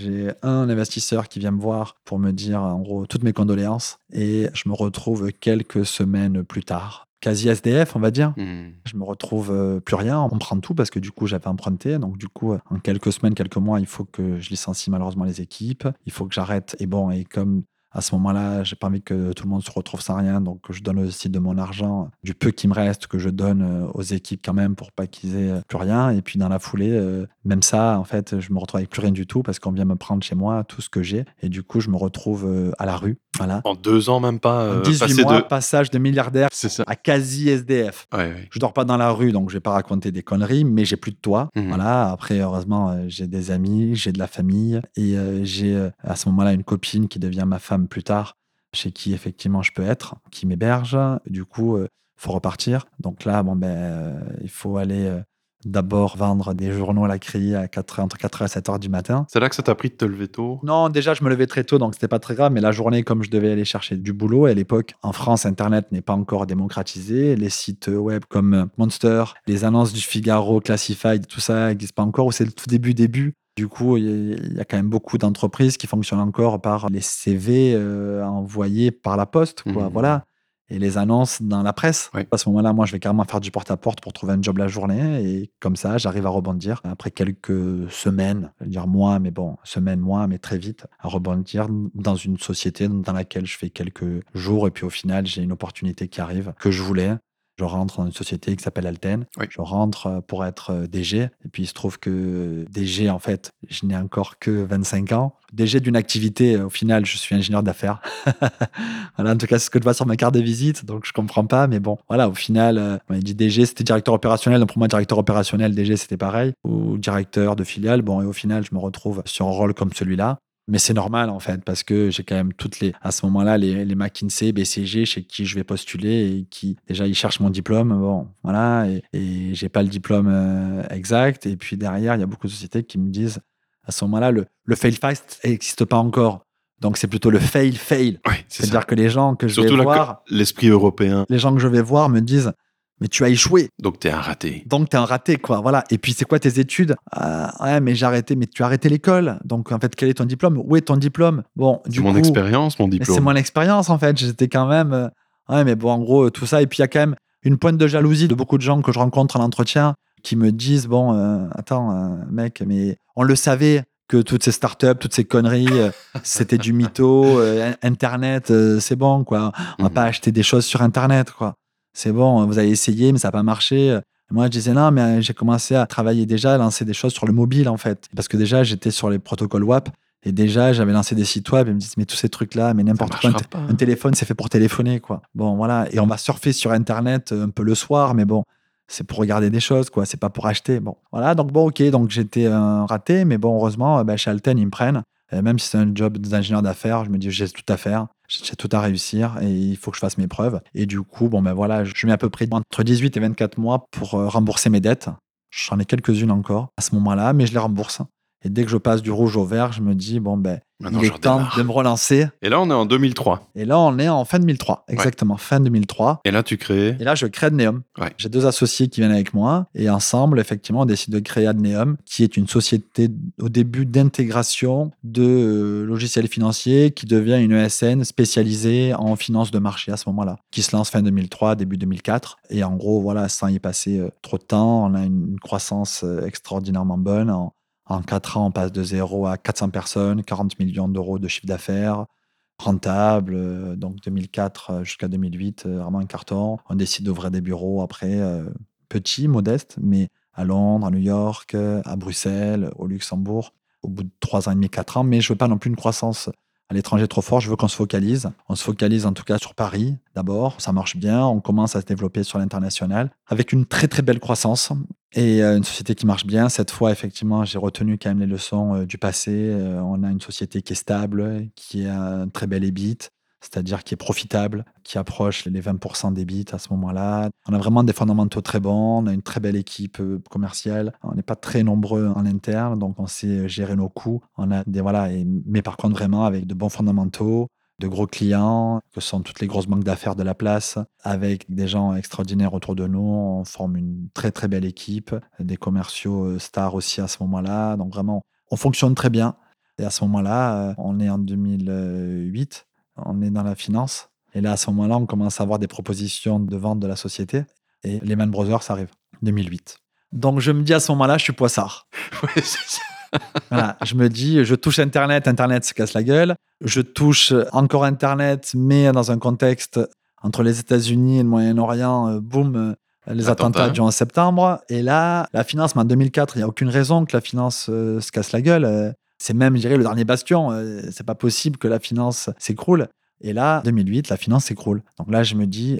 J'ai un investisseur qui vient me voir pour me dire, en gros, toutes mes condoléances. Et je me retrouve quelques semaines plus tard, quasi SDF, on va dire. Mhm. Je me retrouve euh, plus rien, on prend tout parce que du coup j'avais emprunté. Donc du coup, en quelques semaines, quelques mois, il faut que je licencie malheureusement les équipes. Il faut que j'arrête. Et bon, et comme À ce moment-là, j'ai pas envie que tout le monde se retrouve sans rien, donc je donne aussi de mon argent, du peu qui me reste, que je donne euh, aux équipes quand même pour pas qu'ils aient euh, plus rien. Et puis dans la foulée, euh, même ça, en fait, je me retrouve avec plus rien du tout parce qu'on vient me prendre chez moi tout ce que j'ai. Et du coup, je me retrouve à la rue. Voilà. En deux ans, même pas. En 18 mois, passage de milliardaire à quasi SDF. Ouais, ouais. Je dors pas dans la rue, donc je vais pas raconter des conneries, mais j'ai plus de toit. Mhm. Voilà. Après, heureusement, j'ai des amis, j'ai de la famille et j'ai à ce moment-là une copine qui devient ma femme plus tard chez qui effectivement je peux être, qui m'héberge. Du coup, il faut repartir. Donc là, bon, ben, euh, il faut aller euh, d'abord vendre des journaux à la criée à 4, entre 4 et 7 heures du matin. C'est là que ça t'a pris de te lever tôt? Non, déjà, je me levais très tôt, donc c'était pas très grave. Mais la journée, comme je devais aller chercher du boulot, à l'époque, en France, Internet n'est pas encore démocratisé. Les sites web comme Monster, les annonces du Figaro, Classified, tout ça n'existe pas encore. Ou c'est le tout début, début. Du coup, il y a quand même beaucoup d'entreprises qui fonctionnent encore par les CV euh, envoyés par la poste, quoi. Mmh. Voilà. Et les annonces dans la presse. À ce moment-là, moi, je vais carrément faire du porte-à-porte pour trouver un job la journée. Et comme ça, j'arrive à rebondir après quelques semaines, je dire mois, mais bon, semaines, mois, mais très vite, à rebondir dans une société dans laquelle je fais quelques jours. Et puis au final, j'ai une opportunité qui arrive que je voulais. Je rentre dans une société qui s'appelle Alten. Oui. Je rentre euh, pour être euh, DG. Et puis, il se trouve que DG, en fait, je n'ai encore que 25 ans. DG d'une activité, euh, au final, je suis ingénieur d'affaires. voilà, en tout cas, c'est ce que je vois sur ma carte de visite. Donc, je comprends pas. Mais bon, voilà, au final, euh, on m'a dit DG, c'était directeur opérationnel. Donc, pour moi, directeur opérationnel, DG, c'était pareil. Ou directeur de filiale. Bon, et au final, je me retrouve sur un rôle comme celui-là. Mais c'est normal en fait, parce que j'ai quand même toutes les, à ce moment-là, les, les McKinsey, BCG, chez qui je vais postuler et qui, déjà, ils cherchent mon diplôme. Bon, voilà, et, et j'ai pas le diplôme euh, exact. Et puis derrière, il y a beaucoup de sociétés qui me disent, à ce moment-là, le, le fail fast n'existe pas encore. Donc c'est plutôt le fail fail. C'est-à-dire que les gens que je vais voir, l'esprit européen. les gens que je vais voir me disent, mais tu as échoué. Donc t'es un raté. Donc, t'es un raté, quoi. Voilà. Et puis, c'est quoi tes études? Ah, Ouais, mais j'ai arrêté. Mais tu as arrêté l'école. Donc, en fait, quel est ton diplôme? Où est ton diplôme? Bon, C'est du mon coup, expérience, mon mais diplôme. c'est mon expérience, en fait. J'étais quand même. euh, Ouais, mais bon, en gros, tout ça. Et puis, il y a quand même une pointe de jalousie de beaucoup de gens que je rencontre en entretien qui me disent Bon, euh, attends, euh, mec, mais on le savait que toutes ces startups, toutes ces conneries, euh, c'était du mytho. euh, Internet, euh, c'est bon, quoi. On va Mhm. pas acheter des choses sur Internet, quoi. C'est bon, vous avez essayé, mais ça n'a pas marché. Moi, je disais non, mais euh, j'ai commencé à travailler déjà, à lancer des choses sur le mobile, en fait. Parce que déjà, j'étais sur les protocoles WAP. Et déjà, j'avais lancé des sites web. Ils me disent, mais tous ces trucs-là, mais n'importe quoi. Un, téléphone, c'est fait pour téléphoner, quoi. Bon, voilà. Et on va surfer sur Internet euh, un peu le soir, mais bon, c'est pour regarder des choses, quoi. C'est pas pour acheter. Bon, voilà. Donc, bon, ok. Donc, j'étais un raté, mais bon, heureusement, euh, chez Alten, ils me prennent. Et même si c'est un job d'ingénieur d'affaires, je me dis, j'ai tout à faire. J'ai tout à réussir et il faut que je fasse mes preuves. Et du coup, bon, ben voilà, je mets à peu près entre 18 et 24 mois pour euh, rembourser mes dettes. J'en ai quelques-unes encore à ce moment-là, mais je les rembourse. Et dès que je passe du rouge au vert, je me dis, bon, ben, Maintenant, il je est temps de me relancer. Et là, on est en 2003. Et là, on est en fin 2003, exactement, fin 2003. Et là, tu crées. Et là, je crée Adneum. Ouais. J'ai deux associés qui viennent avec moi et ensemble, effectivement, on décide de créer Adneum, qui est une société au début d'intégration de euh, logiciels financiers qui devient une ESN spécialisée en finance de marché à ce moment-là, qui se lance fin 2003, début 2004. Et en gros, voilà, sans y passer euh, trop de temps, on a une, une croissance euh, extraordinairement bonne. En, en 4 ans, on passe de 0 à 400 personnes, 40 millions d'euros de chiffre d'affaires rentable, euh, donc 2004 euh, jusqu'à 2008, euh, vraiment un carton. On décide d'ouvrir des bureaux après, petits, modestes, mais à Londres, à New York, à Bruxelles, au Luxembourg, au bout de 3 ans et demi, 4 ans. Mais je veux pas non plus une croissance à l'étranger trop fort, je veux qu'on se focalise. On se focalise en tout cas sur Paris d'abord, ça marche bien, on commence à se développer sur l'international avec une très très belle croissance et euh, une société qui marche bien. Cette fois, effectivement, j'ai retenu quand même les leçons euh, du passé. Euh, on a une société qui est stable, qui a un très bel EBIT, c'est-à-dire qui est profitable, qui approche les 20% d'EBIT à ce moment-là. On a vraiment des fondamentaux très bons, on a une très belle équipe commerciale. On n'est pas très nombreux en interne, donc on sait gérer nos coûts. On a des voilà, mais par contre vraiment avec de bons fondamentaux de gros clients, que sont toutes les grosses banques d'affaires de la place, avec des gens extraordinaires autour de nous. On forme une très très belle équipe, des commerciaux euh, stars aussi à ce moment-là. Donc vraiment, on fonctionne très bien. Et à ce moment-là, euh, on est en 2008, on est dans la finance. Et là, à ce moment-là, on commence à avoir des propositions de vente de la société. Et Lehman Brothers arrive, 2008. Donc je me dis à ce moment-là, je suis poissard. C'est ça. Voilà, je me dis, je touche Internet, Internet se casse la gueule. Je touche encore Internet, mais dans un contexte entre les États-Unis et le Moyen-Orient, euh, boum, euh, les attentats du 11 septembre. Et là, la finance, mais en 2004, il n'y a aucune raison que la finance euh, se casse la gueule. C'est même, je dirais, le dernier bastion. c'est pas possible que la finance s'écroule. Et là, 2008, la finance s'écroule. Donc là, je me dis,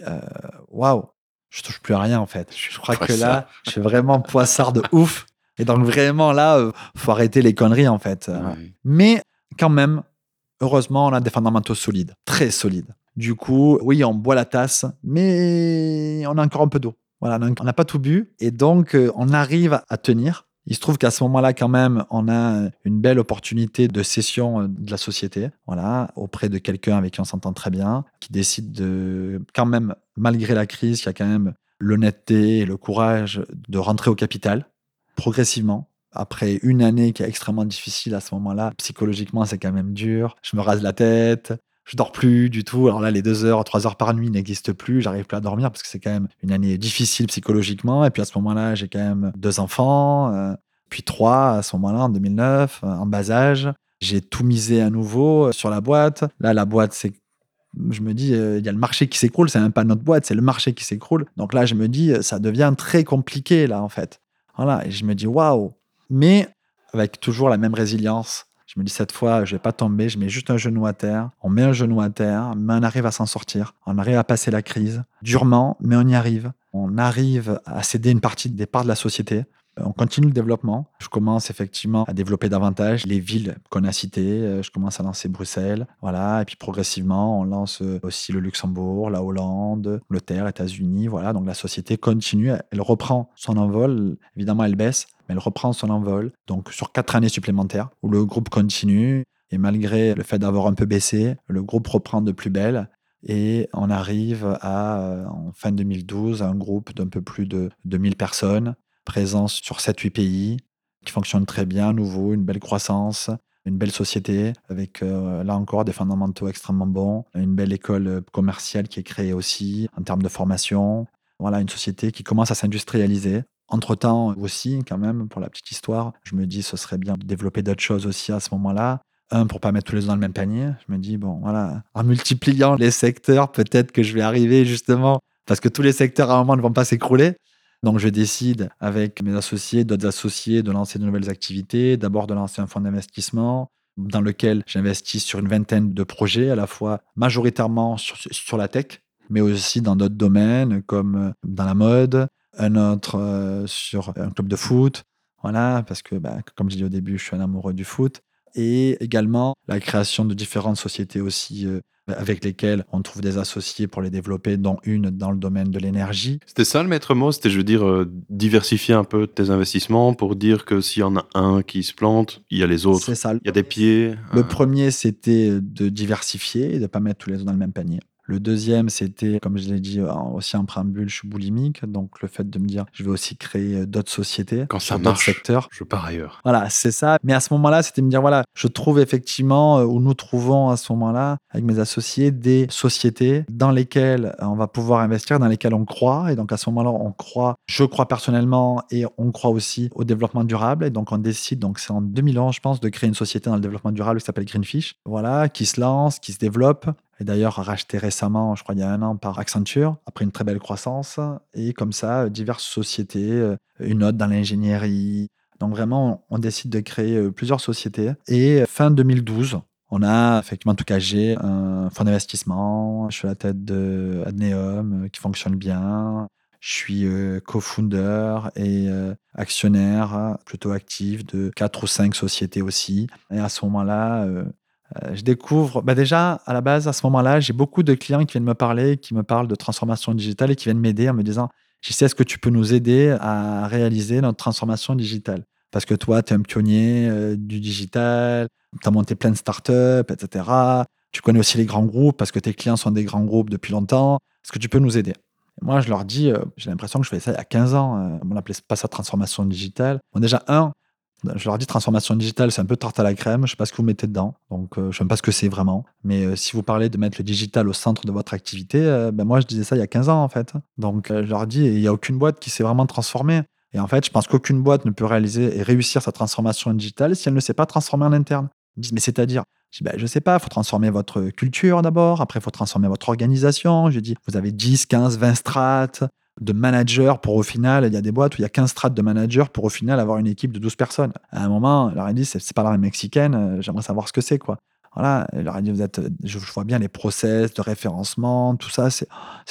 waouh, je touche plus à rien en fait. Je crois que là, je suis vraiment poissard de ouf. Et donc vraiment là, faut arrêter les conneries en fait. Mais quand même, heureusement, on a des fondamentaux solides, très solides. Du coup, oui, on boit la tasse, mais on a encore un peu d'eau. Voilà, on n'a pas tout bu et donc euh, on arrive à tenir. Il se trouve qu'à ce moment-là, quand même, on a une belle opportunité de cession euh, de la société, voilà, auprès de quelqu'un avec qui on s'entend très bien, qui décide de, quand même, malgré la crise, qui a quand même l'honnêteté et le courage de rentrer au capital progressivement. Après une année qui est extrêmement difficile à ce moment-là, psychologiquement, c'est quand même dur. Je me rase la tête, je dors plus du tout. Alors là, les deux heures, trois heures par nuit n'existent plus. J'arrive plus à dormir parce que c'est quand même une année difficile psychologiquement. Et puis à ce moment-là, j'ai quand même deux enfants, euh, puis trois à ce moment-là, en 2009, euh, en bas âge. J'ai tout misé à nouveau euh, sur la boîte. Là, la boîte, c'est je me dis, il y a le marché qui s'écroule, c'est même pas notre boîte, c'est le marché qui s'écroule. Donc là, je me dis, ça devient très compliqué, là, en fait. Et je me dis, waouh. Mais avec toujours la même résilience, je me dis cette fois, je vais pas tomber, je mets juste un genou à terre. On met un genou à terre, mais on arrive à s'en sortir. On arrive à passer la crise durement, mais on y arrive. On arrive à céder une partie des parts de la société. On continue le développement. Je commence effectivement à développer davantage les villes qu'on a citées. Euh, je commence à lancer Bruxelles. Voilà. Et puis progressivement, on lance euh, aussi le Luxembourg, la Hollande, l'Angleterre, États-Unis. Voilà. Donc la société continue. Elle reprend son envol. Évidemment, elle baisse elle reprend son envol. Donc sur quatre années supplémentaires où le groupe continue et malgré le fait d'avoir un peu baissé, le groupe reprend de plus belle et on arrive à, euh, en fin 2012, à un groupe d'un peu plus de 2000 personnes, présence sur 7-8 pays, qui fonctionne très bien, nouveau, une belle croissance, une belle société avec euh, là encore des fondamentaux extrêmement bons, une belle école commerciale qui est créée aussi en termes de formation. Voilà, une société qui commence à s'industrialiser entre-temps aussi, quand même, pour la petite histoire, je me dis ce serait bien de développer d'autres choses aussi à ce moment-là. Un, pour pas mettre tous les œufs dans le même panier. Je me dis, bon, voilà, en multipliant les secteurs, peut-être que je vais arriver justement, parce que tous les secteurs à un moment ne vont pas s'écrouler. Donc je décide avec mes associés, d'autres associés, de lancer de nouvelles activités. D'abord de lancer un fonds d'investissement dans lequel j'investis sur une vingtaine de projets, à la fois majoritairement sur, la tech, mais aussi dans d'autres domaines comme dans la mode, un autre euh, sur un club de foot. Voilà, parce que, bah, comme je dit au début, je suis un amoureux du foot. Et également la création de différentes sociétés aussi euh, avec lesquelles on trouve des associés pour les développer, dont une dans le domaine de l'énergie. C'était ça le maître mot, c'était, je veux dire, euh, diversifier un peu tes investissements pour dire que s'il y en a un qui se plante, il y a les autres. C'est ça. Il y a des pieds. Le premier, c'était de diversifier et de ne pas mettre tous les œufs dans le même panier. Le deuxième, c'était, comme je l'ai dit aussi en préambule, je suis boulimique. Donc, le fait de me dire, je vais aussi créer euh, d'autres sociétés. Quand ça marche, secteurs. je pars ailleurs. Voilà, c'est ça. Mais à ce moment-là, c'était me dire, voilà, je trouve effectivement, euh, ou nous trouvons à ce moment-là, avec mes associés, des sociétés dans lesquelles on va pouvoir investir, dans lesquelles on croit. Et donc, à ce moment-là, on croit, je crois personnellement, et on croit aussi au développement durable. Et donc, on décide, donc c'est en 2011, je pense, de créer une société dans le développement durable qui s'appelle Greenfish. Voilà, qui se lance, qui se développe et d'ailleurs racheté récemment, je crois il y a un an, par Accenture, après une très belle croissance. Et comme ça, euh, diverses sociétés, euh, une autre dans l'ingénierie. Donc vraiment, on décide de créer euh, plusieurs sociétés. Et fin 2012, on a effectivement tout cagé, un fonds d'investissement. Je suis à la tête de Adneum, qui fonctionne bien. Je suis co-founder et actionnaire plutôt actif de quatre ou cinq sociétés aussi. Et à ce moment-là, euh, je découvre, bah déjà, à la base, à ce moment-là, j'ai beaucoup de clients qui viennent me parler, qui me parlent de transformation digitale et qui viennent m'aider en me disant, sais, est-ce que tu peux nous aider à réaliser notre transformation digitale? Parce que toi, tu es un pionnier euh, du digital, tu as monté plein de startups, etc. Tu connais aussi les grands groupes parce que tes clients sont des grands groupes depuis longtemps. Est-ce que tu peux nous aider? Moi, je leur dis, euh, j'ai l'impression que je fais ça il y a 15 ans. on n'appelait pas ça transformation digitale. Bon, déjà, un, je leur dis transformation digitale, c'est un peu tarte à la crème. Je sais pas ce que vous mettez dedans. Donc, euh, je sais même pas ce que c'est vraiment. Mais euh, si vous parlez de mettre le digital au centre de votre activité, euh, ben moi, je disais ça il y a 15 ans, en fait. Donc, je leur dis, il n'y a aucune boîte qui s'est vraiment transformée. Et en fait, je pense qu'aucune boîte ne peut réaliser et réussir sa transformation digitale si elle ne sait pas transformer en interne. Ils disent, mais c'est-à-dire? Je ben, je sais pas, il faut transformer votre culture d'abord, après il faut transformer votre organisation. Je dis, vous avez 10, 15, 20 strates de managers pour au final, il y a des boîtes où il y a 15 strates de managers pour au final avoir une équipe de 12 personnes. À un moment, leur a dit, c'est pas la mexicaine, euh, j'aimerais savoir ce que c'est, quoi. Voilà, leur a dit, vous êtes, je, vois bien les process de référencement, tout ça, c'est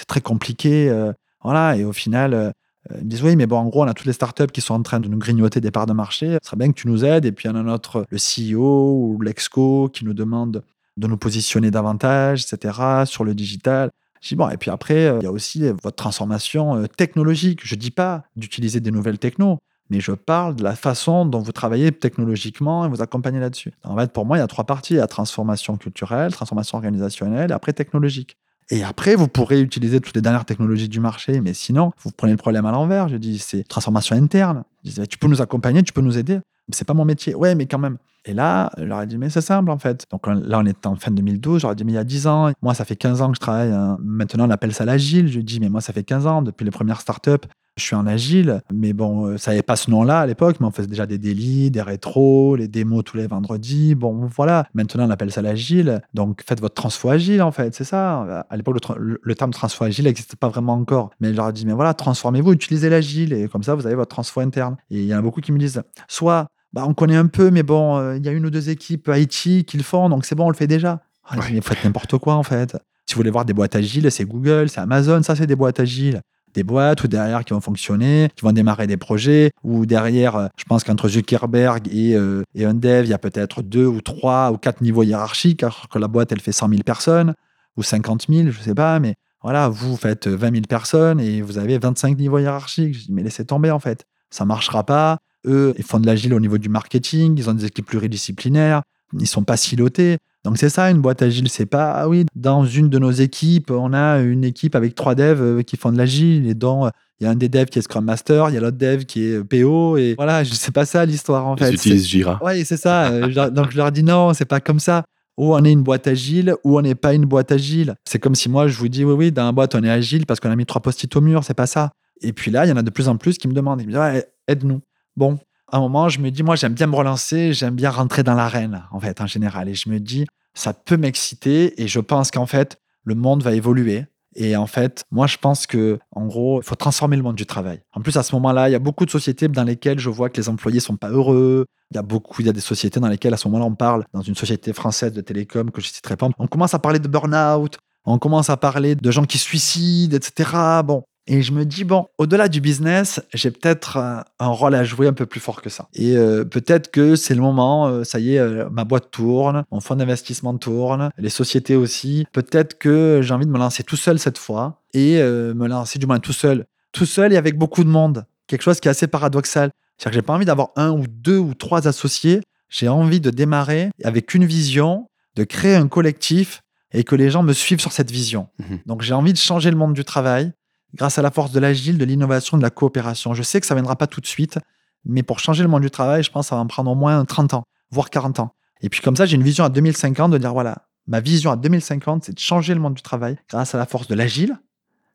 très compliqué. Euh, voilà, et au final, euh, ils me disent oui, mais bon, en gros, on a toutes les startups qui sont en train de nous grignoter des parts de marché. Ce serait bien que tu nous aides. Et puis, il y en a notre, le CEO ou l'exco qui nous demande de nous positionner davantage, etc., sur le digital. Bon, et puis après, euh, il y a aussi votre transformation euh, technologique. Je ne dis pas d'utiliser des nouvelles technos, mais je parle de la façon dont vous travaillez technologiquement et vous accompagnez là-dessus. En fait, pour moi, il y a trois parties. Il y a transformation culturelle, transformation organisationnelle et après technologique. Et après, vous pourrez utiliser toutes les dernières technologies du marché, mais sinon, vous prenez le problème à l'envers. Je dis, c'est transformation interne. Je dis, tu peux nous accompagner, tu peux nous aider. C'est pas mon métier. Ouais, mais quand même. Et là, je leur ai dit, mais c'est simple en fait. Donc là, on est en fin 2012. J'aurais dit, mais il y a 10 ans, moi, ça fait 15 ans que je travaille. Hein. Maintenant, on appelle ça l'agile. Je dis, mais moi, ça fait 15 ans depuis les premières startups je suis en agile, mais bon, euh, ça n'avait pas ce nom-là à l'époque, mais on faisait déjà des délits, des rétros, les démos tous les vendredis. Bon, voilà. Maintenant, on appelle ça l'agile. Donc, faites votre transfo agile, en fait, c'est ça. À l'époque, le, terme transfo agile n'existait pas vraiment encore. Mais je leur ai dit, mais voilà, transformez-vous, utilisez l'agile, et comme ça, vous avez votre transfo interne. Et il y en a beaucoup qui me disent, soit, bah, on connaît un peu, mais bon, euh, il y a une ou deux équipes IT qui le font, donc c'est bon, on le fait déjà. Ah, faites n'importe quoi, en fait. Si vous voulez voir des boîtes agiles, c'est Google, c'est Amazon, ça, c'est des boîtes agiles des boîtes ou derrière qui vont fonctionner, qui vont démarrer des projets, ou derrière, euh, je pense qu'entre Zuckerberg et, euh, et, un dev, il y a peut-être deux ou trois ou quatre niveaux hiérarchiques, alors que la boîte, elle fait 100 000 personnes ou 50 000, je sais pas, mais voilà, vous faites 20 000 personnes et vous avez 25 niveaux hiérarchiques. Je dis, mais laissez tomber en fait, ça marchera pas. Eux, ils font de l'agile au niveau du marketing, ils ont des équipes pluridisciplinaires, ils sont pas silotés. Donc c'est ça une boîte agile, c'est pas ah oui dans une de nos équipes on a une équipe avec trois devs euh, qui font de l'agile et dont il y a un des devs qui est Scrum Master, il y a l'autre dev qui est PO et voilà, c'est pas ça l'histoire en fait. Ils utilisent Jira. Oui, c'est ça. Euh, donc je leur dis non, c'est pas comme ça. Ou on est une boîte agile, ou on n'est pas une boîte agile. C'est comme si moi je vous dis oui oui dans la boîte on est agile parce qu'on a mis trois post-it au mur, c'est pas ça. Et puis là il y en a de plus en plus qui me demandent, ils me disent aide-nous. Bon, à un moment, je me dis, moi, j'aime bien me relancer, j'aime bien rentrer dans l'arène, en fait, en général. Et je me dis, ça peut m'exciter et je pense qu'en fait, le monde va évoluer. Et en fait, moi, je pense que, en gros, il faut transformer le monde du travail. En plus, à ce moment-là, il y a beaucoup de sociétés dans lesquelles je vois que les employés sont pas heureux. Il y a beaucoup, il y a des sociétés dans lesquelles, à ce moment-là, on parle, dans une société française de télécom que je citerai pas, on commence à parler de burn-out, on commence à parler de gens qui suicident, etc. Bon, et je me dis, bon, au-delà du business, j'ai peut-être un, rôle à jouer un peu plus fort que ça. Et euh, peut-être que c'est le moment, euh, ça y est, euh, ma boîte tourne, mon fonds d'investissement tourne, les sociétés aussi. Peut-être que j'ai envie de me lancer tout seul cette fois et me lancer du moins tout seul. Tout seul et avec beaucoup de monde. Quelque chose qui est assez paradoxal. C'est-à-dire que j'ai pas envie d'avoir un ou deux ou trois associés. J'ai envie de démarrer avec une vision, de créer un collectif et que les gens me suivent sur cette vision. Mmh Donc j'ai envie de changer le monde du travail grâce à la force de l'agile, de l'innovation, de la coopération. Je sais que ça ne viendra pas tout de suite, mais pour changer le monde du travail, je pense que ça va en prendre au moins 30 ans, voire 40 ans. Et puis comme ça, j'ai une vision à 2050 de dire, voilà, ma vision à 2050, c'est de changer le monde du travail grâce à la force de l'agile,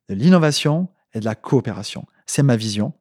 de l'innovation et de la coopération. C'est ma vision.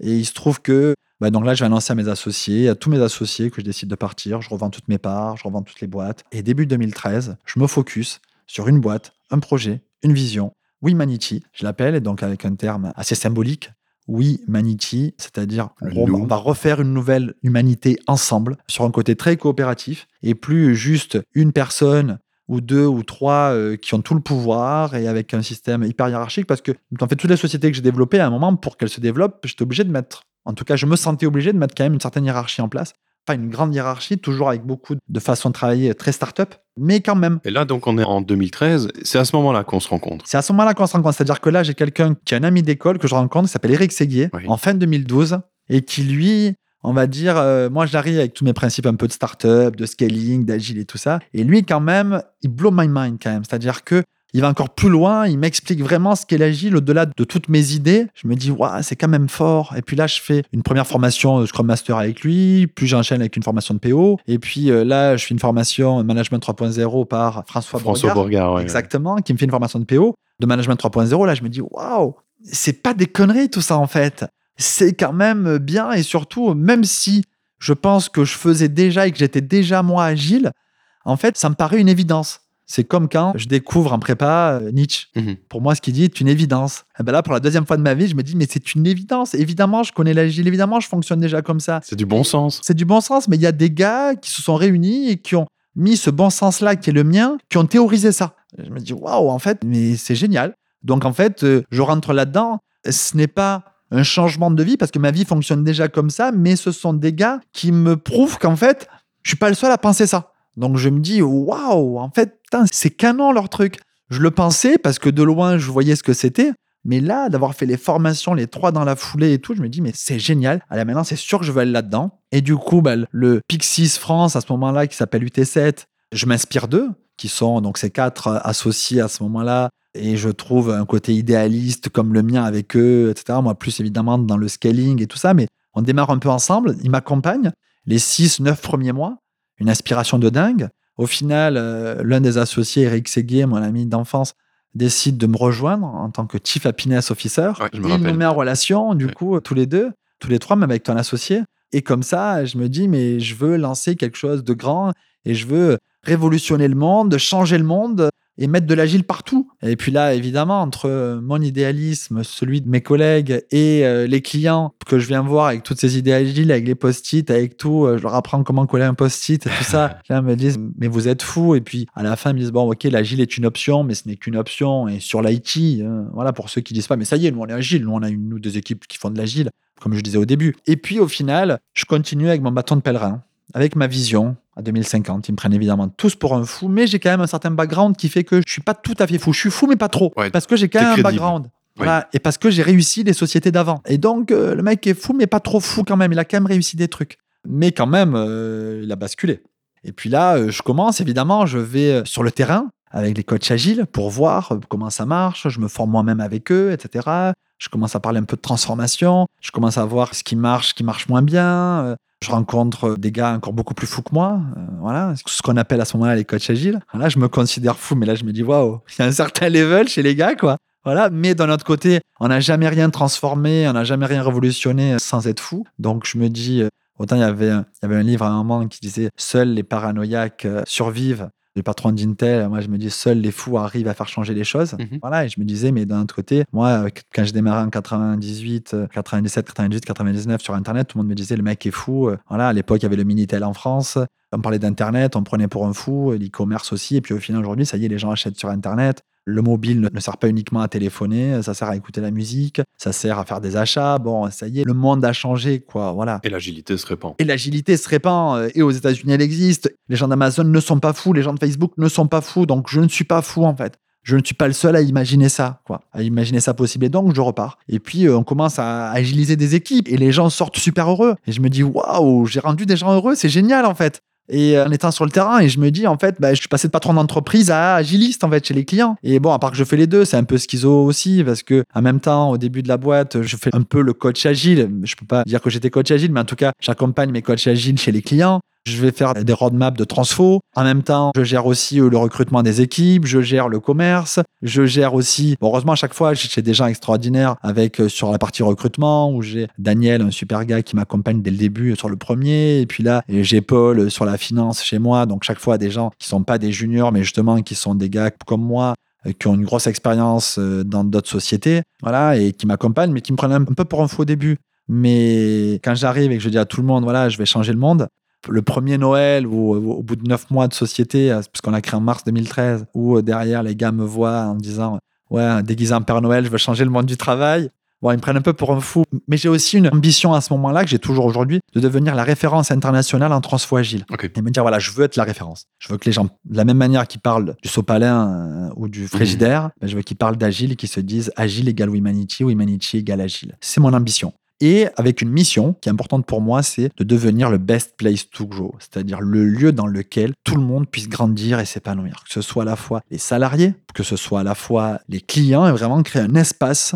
Et il se trouve que bah donc là, je vais annoncer à mes associés, à tous mes associés que je décide de partir. Je revends toutes mes parts, je revends toutes les boîtes. Et début 2013, je me focus sur une boîte, un projet, une vision Humanity, je l'appelle, et donc avec un terme assez symbolique. Oui, Humanity, c'est-à-dire on va refaire une nouvelle humanité ensemble sur un côté très coopératif et plus juste une personne ou deux ou trois euh, qui ont tout le pouvoir et avec un système hyper hiérarchique parce que en fait toutes les sociétés que j'ai développées à un moment pour qu'elles se développent, j'étais obligé de mettre en tout cas, je me sentais obligé de mettre quand même une certaine hiérarchie en place pas une grande hiérarchie, toujours avec beaucoup de façon de travailler très start-up, mais quand même. Et là, donc, on est en 2013. C'est à ce moment-là qu'on se rencontre. C'est à ce moment-là qu'on se rencontre. C'est-à-dire que là, j'ai quelqu'un qui est un ami d'école que je rencontre, qui s'appelle Eric Séguier, en fin 2012, et qui, lui, on va dire, euh, moi j'arrive avec tous mes principes un peu de start-up, de scaling, d'agile et tout ça. Et lui, quand même, il blow my mind quand même. C'est-à-dire que il va encore plus loin, il m'explique vraiment ce qu'est l'agile au-delà de toutes mes idées. Je me dis, waouh, c'est quand même fort. Et puis là, je fais une première formation Scrum Master avec lui, puis j'enchaîne avec une formation de PO. Et puis euh, là, je fais une formation Management 3.0 par François, François Bourgard. exactement, qui me fait une formation de PO de Management 3.0. Là, je me dis, waouh, c'est pas des conneries tout ça en fait. c'est quand même bien. Et surtout, même si je pense que je faisais déjà et que j'étais déjà moi agile, en fait, ça me paraît une évidence. C'est comme quand je découvre en prépa euh, Nietzsche. Mhm. Pour moi, ce qu'il dit est une évidence. Et ben là, pour la deuxième fois de ma vie, je me dis, mais c'est une évidence. Évidemment, je connais l'agile. Évidemment, je fonctionne déjà comme ça. C'est du bon sens. C'est du bon sens, mais il y a des gars qui se sont réunis et qui ont mis ce bon sens-là, qui est le mien, qui ont théorisé ça. Je me dis, waouh, en fait, mais c'est génial. Donc, en fait, euh, je rentre là-dedans. Ce n'est pas un changement de vie parce que ma vie fonctionne déjà comme ça, mais ce sont des gars qui me prouvent qu'en fait, je suis pas le seul à penser ça. Donc je me dis, waouh, en fait, c'est canon leur truc. Je le pensais parce que de loin, je voyais ce que c'était. Mais là, d'avoir fait les formations, les trois dans la foulée et tout, je me dis, mais c'est génial. Allez, maintenant, c'est sûr que je vais aller là-dedans. Et du coup, bah, le Pixis France, à ce moment-là, qui s'appelle UT7, je m'inspire d'eux, qui sont donc ces quatre associés à ce moment-là. Et je trouve un côté idéaliste comme le mien avec eux, etc. Moi, plus évidemment dans le scaling et tout ça, mais on démarre un peu ensemble. Ils m'accompagnent les six, neuf premiers mois. Une inspiration de dingue. Au final, euh, l'un des associés, Eric Séguier, mon ami d'enfance, décide de me rejoindre en tant que Chief Happiness Officer. Ouais, je me et il rappelle. nous met en relation, du Ouais. coup, tous les deux, tous les trois, même avec ton associé. Et comme ça, je me dis, mais je veux lancer quelque chose de grand et je veux révolutionner le monde, changer le monde et mettre de l'agile partout. Et puis là, évidemment, entre mon idéalisme, celui de mes collègues et euh, les clients que je viens voir avec toutes ces idées agiles, avec les post-it, avec tout, euh, je leur apprends comment coller un post-it et tout ça. là, ils me disent, mais vous êtes fous. Et puis à la fin, ils me disent, bon, ok, l'agile est une option, mais ce n'est qu'une option. Et sur l'IT, euh, voilà, pour ceux qui disent pas, mais ça y est, nous on est agile, nous on a une nous des équipes qui font de l'agile, comme je disais au début. Et puis au final, je continue avec mon bâton de pèlerin avec ma vision à 2050. Ils me prennent évidemment tous pour un fou, mais j'ai quand même un certain background qui fait que je suis pas tout à fait fou. Je suis fou, mais pas trop. Ouais, parce que j'ai quand même un background. Voilà. Et parce que j'ai réussi les sociétés d'avant. Et donc, euh, le mec est fou, mais pas trop fou quand même. Il a quand même réussi des trucs. Mais quand même, euh, il a basculé. Et puis là, euh, je commence, évidemment, je vais sur le terrain avec les coachs agiles pour voir comment ça marche. Je me forme moi-même avec eux, etc. Je commence à parler un peu de transformation. Je commence à voir ce qui marche, ce qui marche moins bien. Je rencontre des gars encore beaucoup plus fous que moi. Euh, voilà, ce qu'on appelle à ce moment-là les coachs agiles. Là, je me considère fou, mais là, je me dis, waouh, il y a un certain level chez les gars, quoi. Voilà, mais d'un autre côté, on n'a jamais rien transformé, on n'a jamais rien révolutionné sans être fou. Donc je me dis, euh, autant il y avait, un- il y avait un livre à un moment qui disait Seuls les paranoïaques euh, survivent. Le patron d'Intel, moi je me dis seuls les fous arrivent à faire changer les choses. Mhm. Voilà, et je me disais, mais d'un autre côté, moi, euh, quand j'ai démarré en 98, euh, 97, 98, 99 sur Internet, tout le monde me disait le mec est fou. Euh, Voilà, à l'époque, il y avait le Minitel en France. On parlait d'Internet, on prenait pour un fou, et l'e-commerce aussi. Et puis au final, aujourd'hui, ça y est, les gens achètent sur Internet. Le mobile ne- sert pas uniquement à téléphoner, ça sert à écouter la musique, ça sert à faire des achats. Bon, ça y est, le monde a changé, quoi. Voilà. Et l'agilité se répand. Et l'agilité se répand. euh, Et aux États-Unis, elle existe. Les gens d'Amazon ne sont pas fous. Les gens de Facebook ne sont pas fous. Donc, je ne suis pas fou, en fait. Je ne suis pas le seul à imaginer ça, quoi. À imaginer ça possible. Et donc, je repars. Et puis, euh, on commence à agiliser des équipes. Et les gens sortent super heureux. Et je me dis, waouh, j'ai rendu des gens heureux. C'est génial, en fait. Et euh, en étant sur le terrain, et je me dis, en fait, bah, je suis passé de patron d'entreprise à agiliste, en fait, chez les clients. Et bon, à part que je fais les deux, c'est un peu schizo aussi, parce que en même temps, au début de la boîte, je fais un peu le coach agile. Je peux pas dire que j'étais coach agile, mais en tout cas, j'accompagne mes coachs agiles chez les clients. Je vais faire des roadmaps de transfo. En même temps, je gère aussi euh, le recrutement des équipes, je gère le commerce, je gère aussi. heureusement, à chaque fois, j'ai des gens extraordinaires avec euh, sur la partie recrutement où j'ai Daniel, un super gars qui m'accompagne dès le début sur le premier. Et puis là, j'ai Paul euh, sur la finance chez moi. Donc chaque fois, des gens qui sont pas des juniors, mais justement qui sont des gars comme moi euh, qui ont une grosse expérience euh, dans d'autres sociétés, voilà, et qui m'accompagnent, mais qui me prennent un peu pour un faux début. Mais quand j'arrive et que je dis à tout le monde, voilà, je vais changer le monde, le premier Noël ou au bout de neuf mois de société, euh, parce qu'on l'a créé en mars 2013, où euh, derrière les gars me voient en disant ouais déguisé en Père Noël, je veux changer le monde du travail. Bon, ils me prennent un peu pour un fou, mais j'ai aussi une ambition à ce moment-là que j'ai toujours aujourd'hui de devenir la référence internationale en transfo agile et me dire voilà, je veux être la référence. Je veux que les gens, de la même manière qu'ils parlent du sopalin euh, ou du frigidaire, ben, je veux qu'ils parlent d'agile et qu'ils se disent agile égale humanity ou humanity égale agile. C'est mon ambition. Et avec une mission qui est importante pour moi, c'est de devenir le best place to grow, c'est-à-dire le lieu dans lequel tout le monde puisse grandir et s'épanouir, que ce soit à la fois les salariés, que ce soit à la fois les clients, et vraiment créer un espace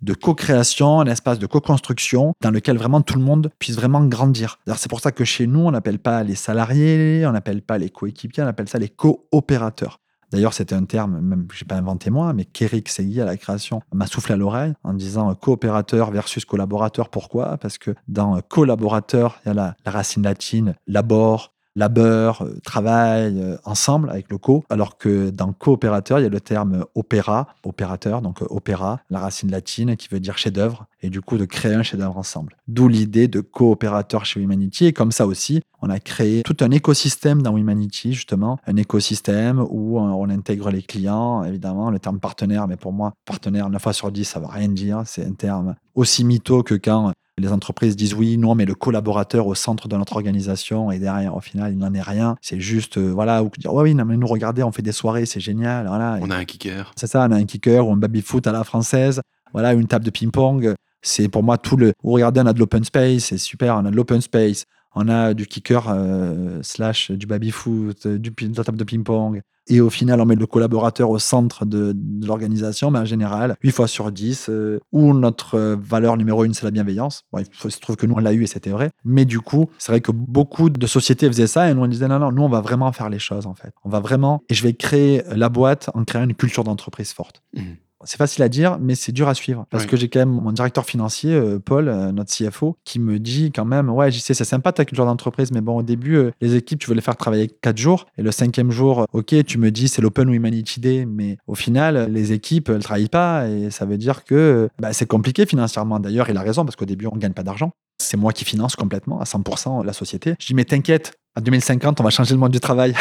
de co-création, un espace de co-construction dans lequel vraiment tout le monde puisse vraiment grandir. C'est pour ça que chez nous, on n'appelle pas les salariés, on n'appelle pas les coéquipiers, on appelle ça les coopérateurs. D'ailleurs, c'était un terme, même je n'ai pas inventé moi, mais qu'Eric Segui à la création. M'a soufflé à l'oreille en disant coopérateur versus collaborateur. Pourquoi? Parce que dans collaborateur, il y a la, racine latine labor, labeur, euh, travail euh, ensemble avec le co, alors que dans coopérateur, il y a le terme opéra, opérateur, donc euh, opéra, la racine latine qui veut dire chef-d'œuvre, et du coup de créer un chef-d'œuvre ensemble. D'où l'idée de coopérateur chez Humanity, et comme ça aussi, on a créé tout un écosystème dans Humanity, justement, un écosystème où on intègre les clients, évidemment, le terme partenaire, mais pour moi, partenaire 9 fois sur 10, ça ne veut rien dire, c'est un terme aussi mytho que quand les entreprises disent oui, non, mais le collaborateur au centre de notre organisation et derrière, au final, il n'en est rien. C'est juste, euh, voilà, ou dire, oui, non, mais nous, regardez, on fait des soirées, c'est génial. Voilà. On a un kicker. C'est ça, on a un kicker ou un baby-foot à la française. Voilà, une table de ping-pong. C'est pour moi tout le. Ou regardez, on a de l'open space, c'est super, on a de l'open space. On a du kicker euh, slash du baby-foot, du, de la table de ping-pong et au final on met le collaborateur au centre de, l'organisation, mais en général, 8 fois sur 10, euh, où notre euh, valeur numéro une, c'est la bienveillance. il se trouve que nous, on l'a eu et c'était vrai. Mais du coup, c'est vrai que beaucoup de sociétés faisaient ça et nous, on disait non, non, nous, on va vraiment faire les choses en fait. On va vraiment, et je vais créer la boîte en créant une culture d'entreprise forte. Mmh c'est facile à dire, mais c'est dur à suivre. Parce que j'ai quand même mon directeur financier, euh, Paul, euh, notre CFO, qui me dit quand même Ouais, je sais, c'est sympa ta culture d'entreprise, mais bon, au début, euh, les équipes, tu veux les faire travailler quatre jours. Et le cinquième jour, OK, tu me dis c'est l'Open Humanity Day, mais au final, les équipes, elles ne travaillent pas. Et ça veut dire que bah, c'est compliqué financièrement. D'ailleurs, il a raison, parce qu'au début, on ne gagne pas d'argent. C'est moi qui finance complètement à 100% la société. Je dis, mais t'inquiète, en 2050, on va changer le monde du travail.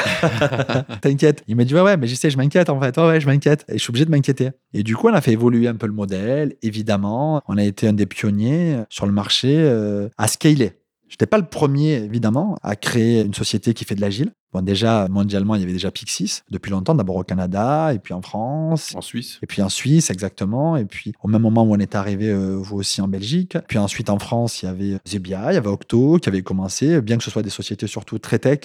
T'inquiète. Il m'a dit, ouais, ouais, mais je sais, je m'inquiète en fait. Ouais, ouais, je m'inquiète. Et je suis obligé de m'inquiéter. Et du coup, on a fait évoluer un peu le modèle. Évidemment, on a été un des pionniers sur le marché euh, à scaler. Je n'étais pas le premier, évidemment, à créer une société qui fait de l'agile. Bon, déjà, mondialement, il y avait déjà Pixis depuis longtemps, d'abord au Canada, et puis en France. En Suisse. Et puis en Suisse, exactement. Et puis au même moment où on est arrivé, euh, vous aussi en Belgique. Puis ensuite en France, il y avait Zebia, il y avait Octo qui avait commencé, bien que ce soit des sociétés surtout très tech,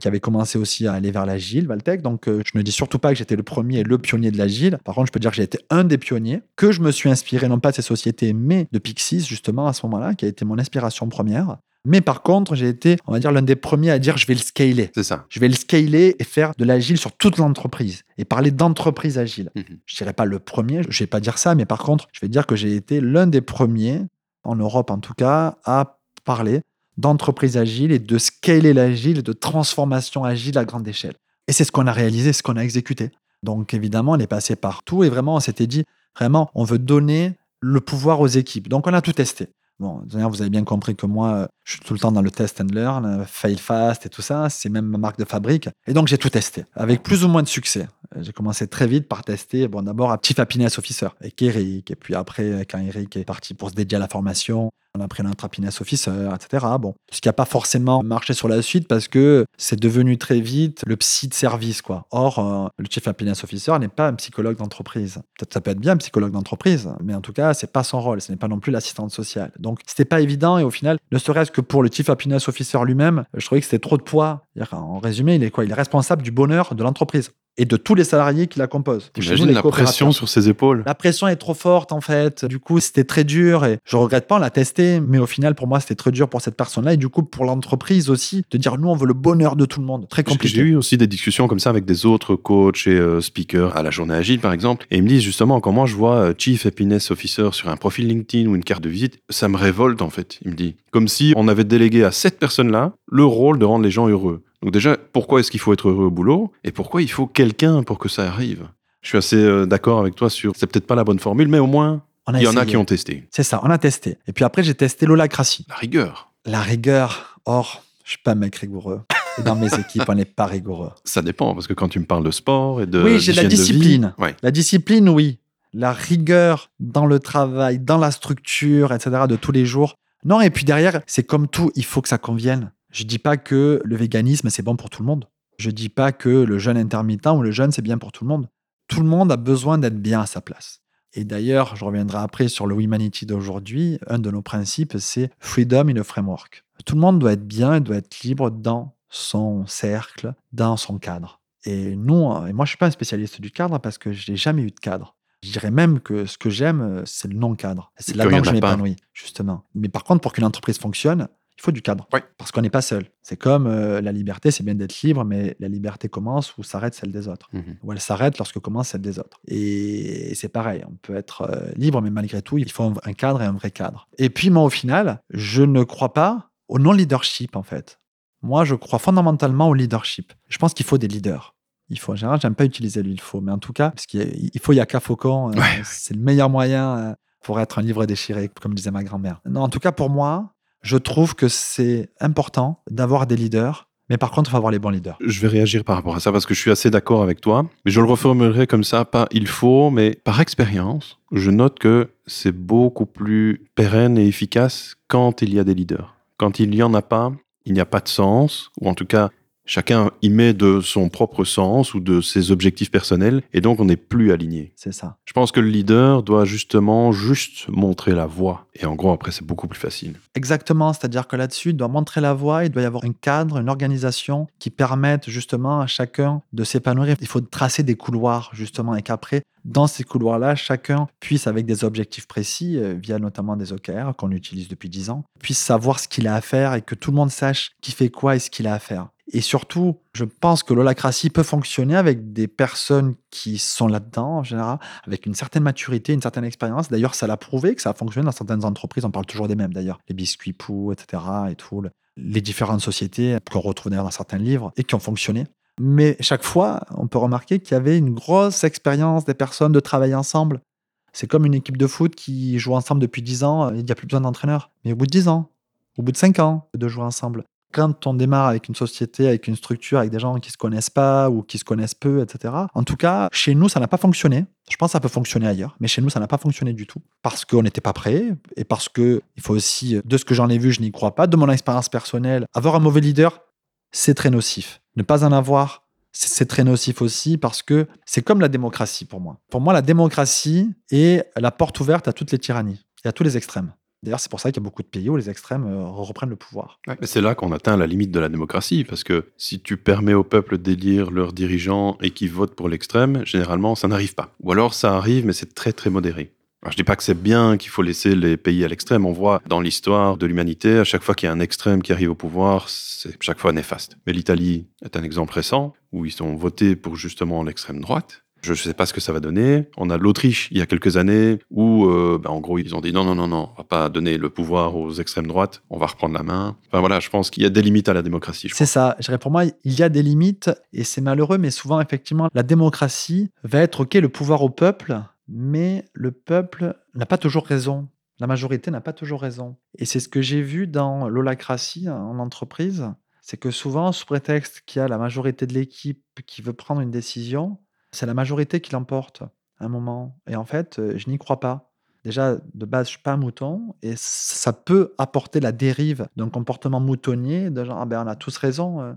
qui avaient commencé aussi à aller vers l'agile, Valtech. Donc euh, je ne dis surtout pas que j'étais le premier et le pionnier de l'agile. Par contre, je peux dire que j'ai été un des pionniers, que je me suis inspiré non pas de ces sociétés, mais de Pixis, justement, à ce moment-là, qui a été mon inspiration première. Mais par contre, j'ai été, on va dire, l'un des premiers à dire je vais le scaler. C'est ça. Je vais le scaler et faire de l'agile sur toute l'entreprise et parler d'entreprise agile. Mhm. Je ne dirais pas le premier, je ne vais pas dire ça, mais par contre, je vais dire que j'ai été l'un des premiers, en Europe en tout cas, à parler d'entreprise agile et de scaler l'agile, de transformation agile à grande échelle. Et c'est ce qu'on a réalisé, ce qu'on a exécuté. Donc évidemment, on est passé partout et vraiment, on s'était dit, vraiment, on veut donner le pouvoir aux équipes. Donc on a tout testé. Bon, vous avez bien compris que moi, je suis tout le temps dans le test and learn, euh, fail fast et tout ça. C'est même ma marque de fabrique. Et donc, j'ai tout testé avec plus ou moins de succès. Euh, j'ai commencé très vite par tester, bon, d'abord à Chief Happiness Officer avec Eric. Et puis après, quand Eric est parti pour se dédier à la formation, on a pris l'Intrapiness Officer, etc. Bon, ce qui n'a pas forcément marché sur la suite parce que c'est devenu très vite le psy de service, quoi. Or, euh, le Chief Happiness Officer n'est pas un psychologue d'entreprise. Peut-être ça peut être bien un psychologue d'entreprise, mais en tout cas, c'est pas son rôle. Ce n'est pas non plus l'assistante sociale. Donc, c'était pas évident et au final, ne serait-ce que pour le Chief Happiness Officer lui-même, je trouvais que c'était trop de poids. En résumé, il est quoi? Il est responsable du bonheur de l'entreprise et de tous les salariés qui la composent. J'imagine la pression sur ses épaules. La pression est trop forte en fait. Du coup, c'était très dur et je regrette pas, on l'a testé, mais au final, pour moi, c'était très dur pour cette personne-là et du coup, pour l'entreprise aussi, de dire nous, on veut le bonheur de tout le monde. Très compliqué. J'ai eu aussi des discussions comme ça avec des autres coachs et euh, speakers à la journée agile, par exemple, et ils me disent justement, quand moi je vois euh, Chief Happiness Officer sur un profil LinkedIn ou une carte de visite, ça me révolte en fait. Il me dit, comme si on avait délégué à cette personne-là le rôle de rendre les gens heureux. Donc déjà, pourquoi est-ce qu'il faut être heureux au boulot et pourquoi il faut quelqu'un pour que ça arrive? Je suis assez euh, d'accord avec toi sur, c'est peut-être pas la bonne formule, mais au moins, il y en a qui ont testé. C'est ça, on a testé. Et puis après, j'ai testé l'holacratie. La rigueur. La rigueur. Or, je suis pas un mec rigoureux. Et dans mes équipes, on n'est pas rigoureux. Ça dépend, parce que quand tu me parles de sport et de. Oui, j'ai la discipline. La discipline, oui. La rigueur dans le travail, dans la structure, etc., de tous les jours. Non, et puis derrière, c'est comme tout, il faut que ça convienne. Je dis pas que le véganisme, c'est bon pour tout le monde. Je dis pas que le jeûne intermittent ou le jeûne, c'est bien pour tout le monde. Tout le monde a besoin d'être bien à sa place. Et d'ailleurs, je reviendrai après sur le Humanity d'aujourd'hui. Un de nos principes, c'est Freedom in a Framework. Tout le monde doit être bien et doit être libre dans son cercle, dans son cadre. Et nous, et moi, je suis pas un spécialiste du cadre parce que je n'ai jamais eu de cadre. Je dirais même que ce que j'aime, c'est le non-cadre. C'est là-dedans que je m'épanouis, justement. Mais par contre, pour qu'une entreprise fonctionne, Il faut du cadre. Parce qu'on n'est pas seul. C'est comme euh, la liberté, c'est bien d'être libre, mais la liberté commence où s'arrête celle des autres. Mhm. Ou elle s'arrête lorsque commence celle des autres. Et c'est pareil, on peut être euh, libre, mais malgré tout, il faut un, un cadre et un vrai cadre. Et puis moi, au final, je ne crois pas au non-leadership, en fait. Moi, je crois fondamentalement au leadership. Je pense qu'il faut des leaders. Il faut, en général, j'aime pas utiliser le il faut, mais en tout cas, parce qu'il faut Yaka Faucon, euh, Ouais. c'est le meilleur moyen euh, pour être un livre déchiré, comme disait ma grand-mère. Non, en tout cas, pour moi, je trouve que c'est important d'avoir des leaders, mais par contre, il faut avoir les bons leaders. Je vais réagir par rapport à ça parce que je suis assez d'accord avec toi, mais je le reformulerai comme ça, pas il faut, mais par expérience, je note que c'est beaucoup plus pérenne et efficace quand il y a des leaders. Quand il n'y en a pas, il n'y a pas de sens, ou en tout cas, chacun y met de son propre sens ou de ses objectifs personnels, et donc on n'est plus aligné. C'est ça. Je pense que le leader doit justement juste montrer la voie, et en gros, après, c'est beaucoup plus facile. Exactement, c'est-à-dire que là-dessus, il doit montrer la voie, il doit y avoir un cadre, une organisation qui permette justement à chacun de s'épanouir. Il faut tracer des couloirs justement et qu'après, dans ces couloirs-là, chacun puisse, avec des objectifs précis, euh, via notamment des OKR qu'on utilise depuis 10 ans, puisse savoir ce qu'il a à faire et que tout le monde sache qui fait quoi et ce qu'il a à faire. Et surtout, je pense que l'holacratie peut fonctionner avec des personnes qui sont là-dedans en général, avec une certaine maturité, une certaine expérience. D'ailleurs, ça l'a prouvé que ça a fonctionné dans certaines entreprises. On parle toujours des mêmes d'ailleurs. Les biscuits Pou, etc. et tout. le- Les différentes sociétés qu'on retrouve dans certains livres et qui ont fonctionné. Mais chaque fois, on peut remarquer qu'il y avait une grosse expérience des personnes de travailler ensemble. C'est comme une équipe de foot qui joue ensemble depuis 10 ans, il n'y a plus besoin d'entraîneur. Mais au bout de 10 ans, au bout de 5 ans de jouer ensemble, quand on démarre avec une société, avec une structure, avec des gens qui se connaissent pas ou qui se connaissent peu, etc. En tout cas, chez nous, ça n'a pas fonctionné. Je pense que ça peut fonctionner ailleurs, mais chez nous, ça n'a pas fonctionné du tout. Parce qu'on n'était pas prêt et parce que, il faut aussi, de ce que j'en ai vu, je n'y crois pas, de mon expérience personnelle, avoir un mauvais leader, c'est très nocif. Ne pas en avoir, c'est très nocif aussi parce que c'est comme la démocratie pour moi. Pour moi, la démocratie est la porte ouverte à toutes les tyrannies et à tous les extrêmes. D'ailleurs, c'est pour ça qu'il y a beaucoup de pays où les extrêmes euh, reprennent le pouvoir. Mais c'est là qu'on atteint la limite de la démocratie, parce que si tu permets au peuple d'élire leurs dirigeants et qu'ils votent pour l'extrême, généralement, ça n'arrive pas. Ou alors ça arrive, mais c'est très très modéré. Alors, je dis pas que c'est bien qu'il faut laisser les pays à l'extrême. On voit dans l'histoire de l'humanité, à chaque fois qu'il y a un extrême qui arrive au pouvoir, c'est chaque fois néfaste. Mais l'Italie est un exemple récent où ils ont voté pour justement l'extrême droite. Je ne sais pas ce que ça va donner. On a l'Autriche il y a quelques années où, euh, ben, en gros, ils ont dit non, non, non, non, on va pas donner le pouvoir aux extrêmes droites, on va reprendre la main. Enfin voilà, je pense qu'il y a des limites à la démocratie. C'est ça. Je dirais pour moi, il y a des limites et c'est malheureux, mais souvent, effectivement, la démocratie va être OK, le pouvoir au peuple, mais le peuple n'a pas toujours raison. La majorité n'a pas toujours raison. Et c'est ce que j'ai vu dans l'holacratie en entreprise. C'est que souvent, sous prétexte qu'il y a la majorité de l'équipe qui veut prendre une décision, c'est la majorité qui l'emporte à un moment. Et en fait, euh, je n'y crois pas. Déjà, de base, je suis pas un mouton et ça peut apporter la dérive d'un comportement moutonnier, de genre, ah ben, on a tous raison. euh.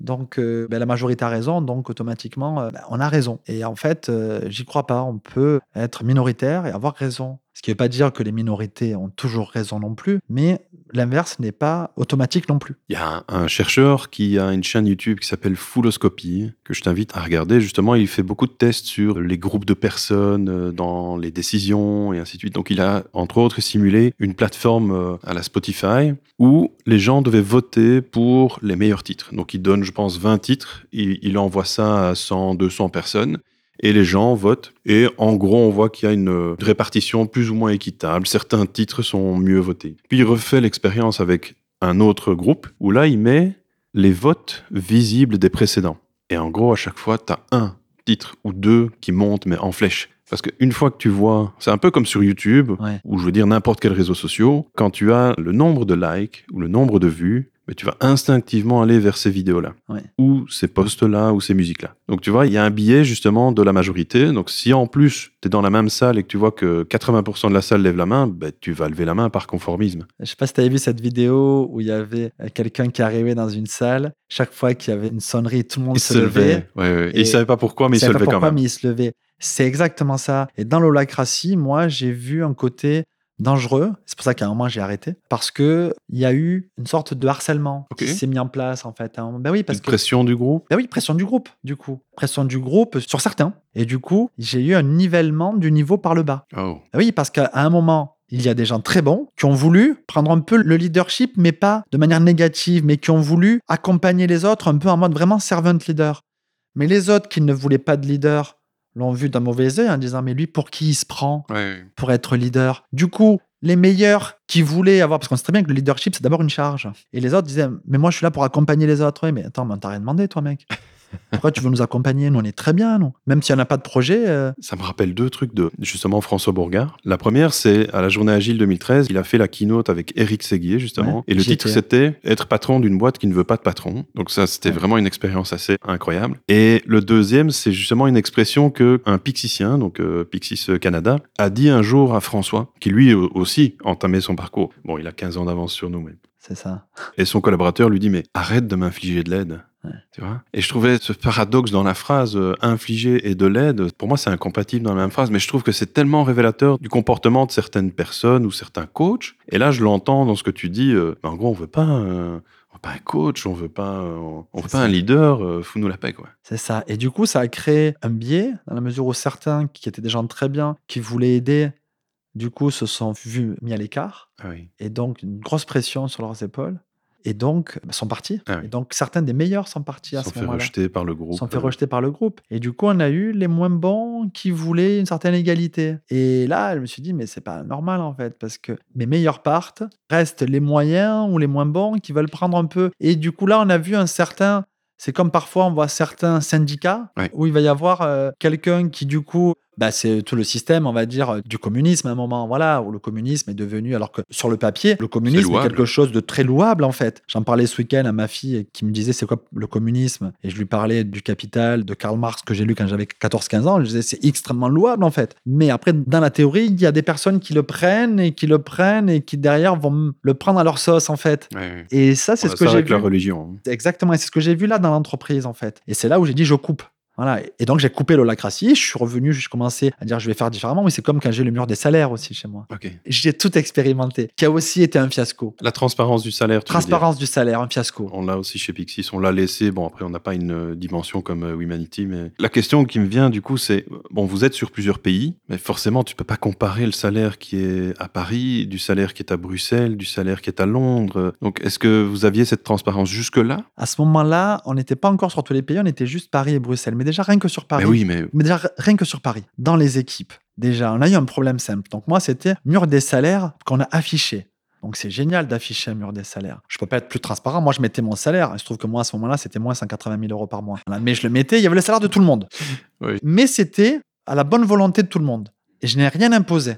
Donc, euh, ben, la majorité a raison, donc automatiquement, ben, on a raison. Et en fait, euh, j'y crois pas. On peut être minoritaire et avoir raison. Ce qui ne veut pas dire que les minorités ont toujours raison non plus, mais l'inverse n'est pas automatique non plus. Il y a un, chercheur qui a une chaîne YouTube qui s'appelle Fulloscopy, que je t'invite à regarder. Justement, il fait beaucoup de tests sur les groupes de personnes euh, dans les décisions et ainsi de suite. Donc, il a, entre autres, simulé une plateforme euh, à la Spotify où les gens devaient voter pour les meilleurs titres. Donc, il donne, je pense, 20 titres. Il envoie ça à 100, 200 personnes. Et les gens votent. Et en gros, on voit qu'il y a une euh, répartition plus ou moins équitable. Certains titres sont mieux votés. Puis il refait l'expérience avec un autre groupe où là, il met les votes visibles des précédents. Et en gros, à chaque fois, tu as un titre ou deux qui montent, mais en flèche. Parce qu'une fois que tu vois, c'est un peu comme sur YouTube, Ouais. ou je veux dire n'importe quel réseau social, quand tu as le nombre de likes ou le nombre de vues, mais tu vas instinctivement aller vers ces vidéos-là, Ouais. ou ces posts-là, ou ces musiques-là. Donc tu vois, il y a un biais justement de la majorité. Donc si en plus tu es dans la même salle et que tu vois que 80% de la salle lève la main, ben, tu vas lever la main par conformisme. Je sais pas si tu avais vu cette vidéo où il y avait euh, quelqu'un qui arrivait dans une salle. Chaque fois qu'il y avait une sonnerie, tout le monde Il se, levait. Ouais, ouais. Et Et il savait pas pourquoi, mais il Je se savais pas levait quand pourquoi, même. mais il se levait. C'est exactement ça. Et dans l'holacratie, moi, j'ai vu un côté dangereux. C'est pour ça qu'à un moment, j'ai arrêté. Parce que il y a eu une sorte de harcèlement Ok. qui s'est mis en place, en fait. Ben oui, parce Une que. pression du groupe. Ben oui, pression du groupe, du coup. Pression du groupe sur certains. Et du coup, j'ai eu un nivellement du niveau par le bas. Oh. Ben oui, parce qu'à un moment, il y a des gens très bons qui ont voulu prendre un peu le leadership, mais pas de manière négative, mais qui ont voulu accompagner les autres un peu en mode vraiment servant leader. Mais les autres qui ne voulaient pas de leader l'ont vu d'un mauvais œil en disant mais lui pour qui il se prend pour être leader? Du coup, les meilleurs qui voulaient avoir, parce qu'on sait très bien que le leadership c'est d'abord une charge. Et les autres disaient mais moi je suis là pour accompagner les autres. Oui, mais attends, mais t'as rien demandé toi mec. Pourquoi tu veux nous accompagner Nous, on est très bien, non Même s'il n'y en a pas de projet. Euh. Ça me rappelle deux trucs de justement François Bourgard. La première, c'est à la journée Agile 2013, il a fait la keynote avec Eric Séguier, justement. et le titre, c'était Être patron d'une boîte qui ne veut pas de patron. Donc, ça, c'était vraiment une expérience assez incroyable. Et le deuxième, c'est justement une expression que un Pixicien, donc euh, Pixis Canada, a dit un jour à François, qui lui aussi entamait son parcours. Bon, il a 15 ans d'avance sur nous, mais. C'est ça. Et son collaborateur lui dit Mais arrête de m'infliger de l'aide. Tu vois? Et je trouvais ce paradoxe dans la phrase euh, infliger et de l'aide, pour moi c'est incompatible dans la même phrase, mais je trouve que c'est tellement révélateur du comportement de certaines personnes ou certains coachs. Et là je l'entends dans ce que tu dis, euh, en gros on veut pas un, veut pas un coach, on veut pas, on, veut pas un leader, euh, fous-nous la paix quoi. C'est ça. Et du coup ça a créé un biais dans la mesure où certains qui étaient des gens très bien, qui voulaient aider, du coup se sont vus mis à l'écart. Ah oui. Et donc une grosse pression sur leurs épaules et donc sont partis. Ah et donc certains des meilleurs sont partis à sont ce moment-là. Sont fait rejeter par le groupe. Sont fait rejeter par le groupe. Et du coup, on a eu les moins bons qui voulaient une certaine égalité. Et là, je me suis dit, mais c'est pas normal en fait, parce que mes meilleurs partent, restent les moyens ou les moins bons qui veulent prendre un peu. Et du coup, là, on a vu un certain c'est comme parfois on voit certains syndicats où il va y avoir euh, quelqu'un qui du coup bah, c'est tout le système, on va dire, euh, du communisme à un moment, voilà, où le communisme est devenu, alors que sur le papier, le communisme est, quelque chose de très louable en fait. J'en parlais ce week-end à ma fille qui me disait c'est quoi le communisme? Et je lui parlais du Capital de Karl Marx que j'ai lu quand j'avais 14-15 ans. Je disais c'est extrêmement louable en fait. Mais après, dans la théorie, il y a des personnes qui le prennent et qui le prennent et qui derrière vont le prendre à leur sauce en fait. Et ça, c'est ce que j'ai vu. la religion. Hein. Exactement, et c'est ce que j'ai vu là dans l'entreprise en fait. Et c'est là où j'ai dit je coupe. Voilà. Et donc, j'ai coupé l'holacratie. Je suis revenu, je commençais à dire je vais faire différemment. Mais c'est comme quand j'ai le mur des salaires aussi chez moi. J'ai tout expérimenté, qui a aussi été un fiasco. La transparence du salaire. transparence du salaire, un fiasco. On l'a aussi chez Pixis. On l'a laissé. Bon, après, on n'a pas une euh, dimension comme euh, Humanity. Mais la question qui me vient, du coup, c'est bon, vous êtes sur plusieurs pays, mais forcément, tu peux pas comparer le salaire qui est à Paris, du salaire qui est à Bruxelles, du salaire qui est à Londres. Donc, est-ce que vous aviez cette transparence jusque-là? À ce moment-là, on n'était pas encore sur tous les pays. On était juste Paris et Bruxelles déjà rien que sur Paris. Mais oui, mais... déjà rien que sur Paris, dans les équipes, déjà, on a eu un problème simple. Donc moi, c'était mur des salaires qu'on a affiché. Donc c'est génial d'afficher un mur des salaires. Je peux pas être plus transparent. Moi, je mettais mon salaire. Il se trouve que moi, à ce moment-là, c'était moins 180 000 euros par mois. Mais je le mettais, il y avait le salaire de tout le monde. Mais c'était à la bonne volonté de tout le monde. Et je n'ai rien imposé.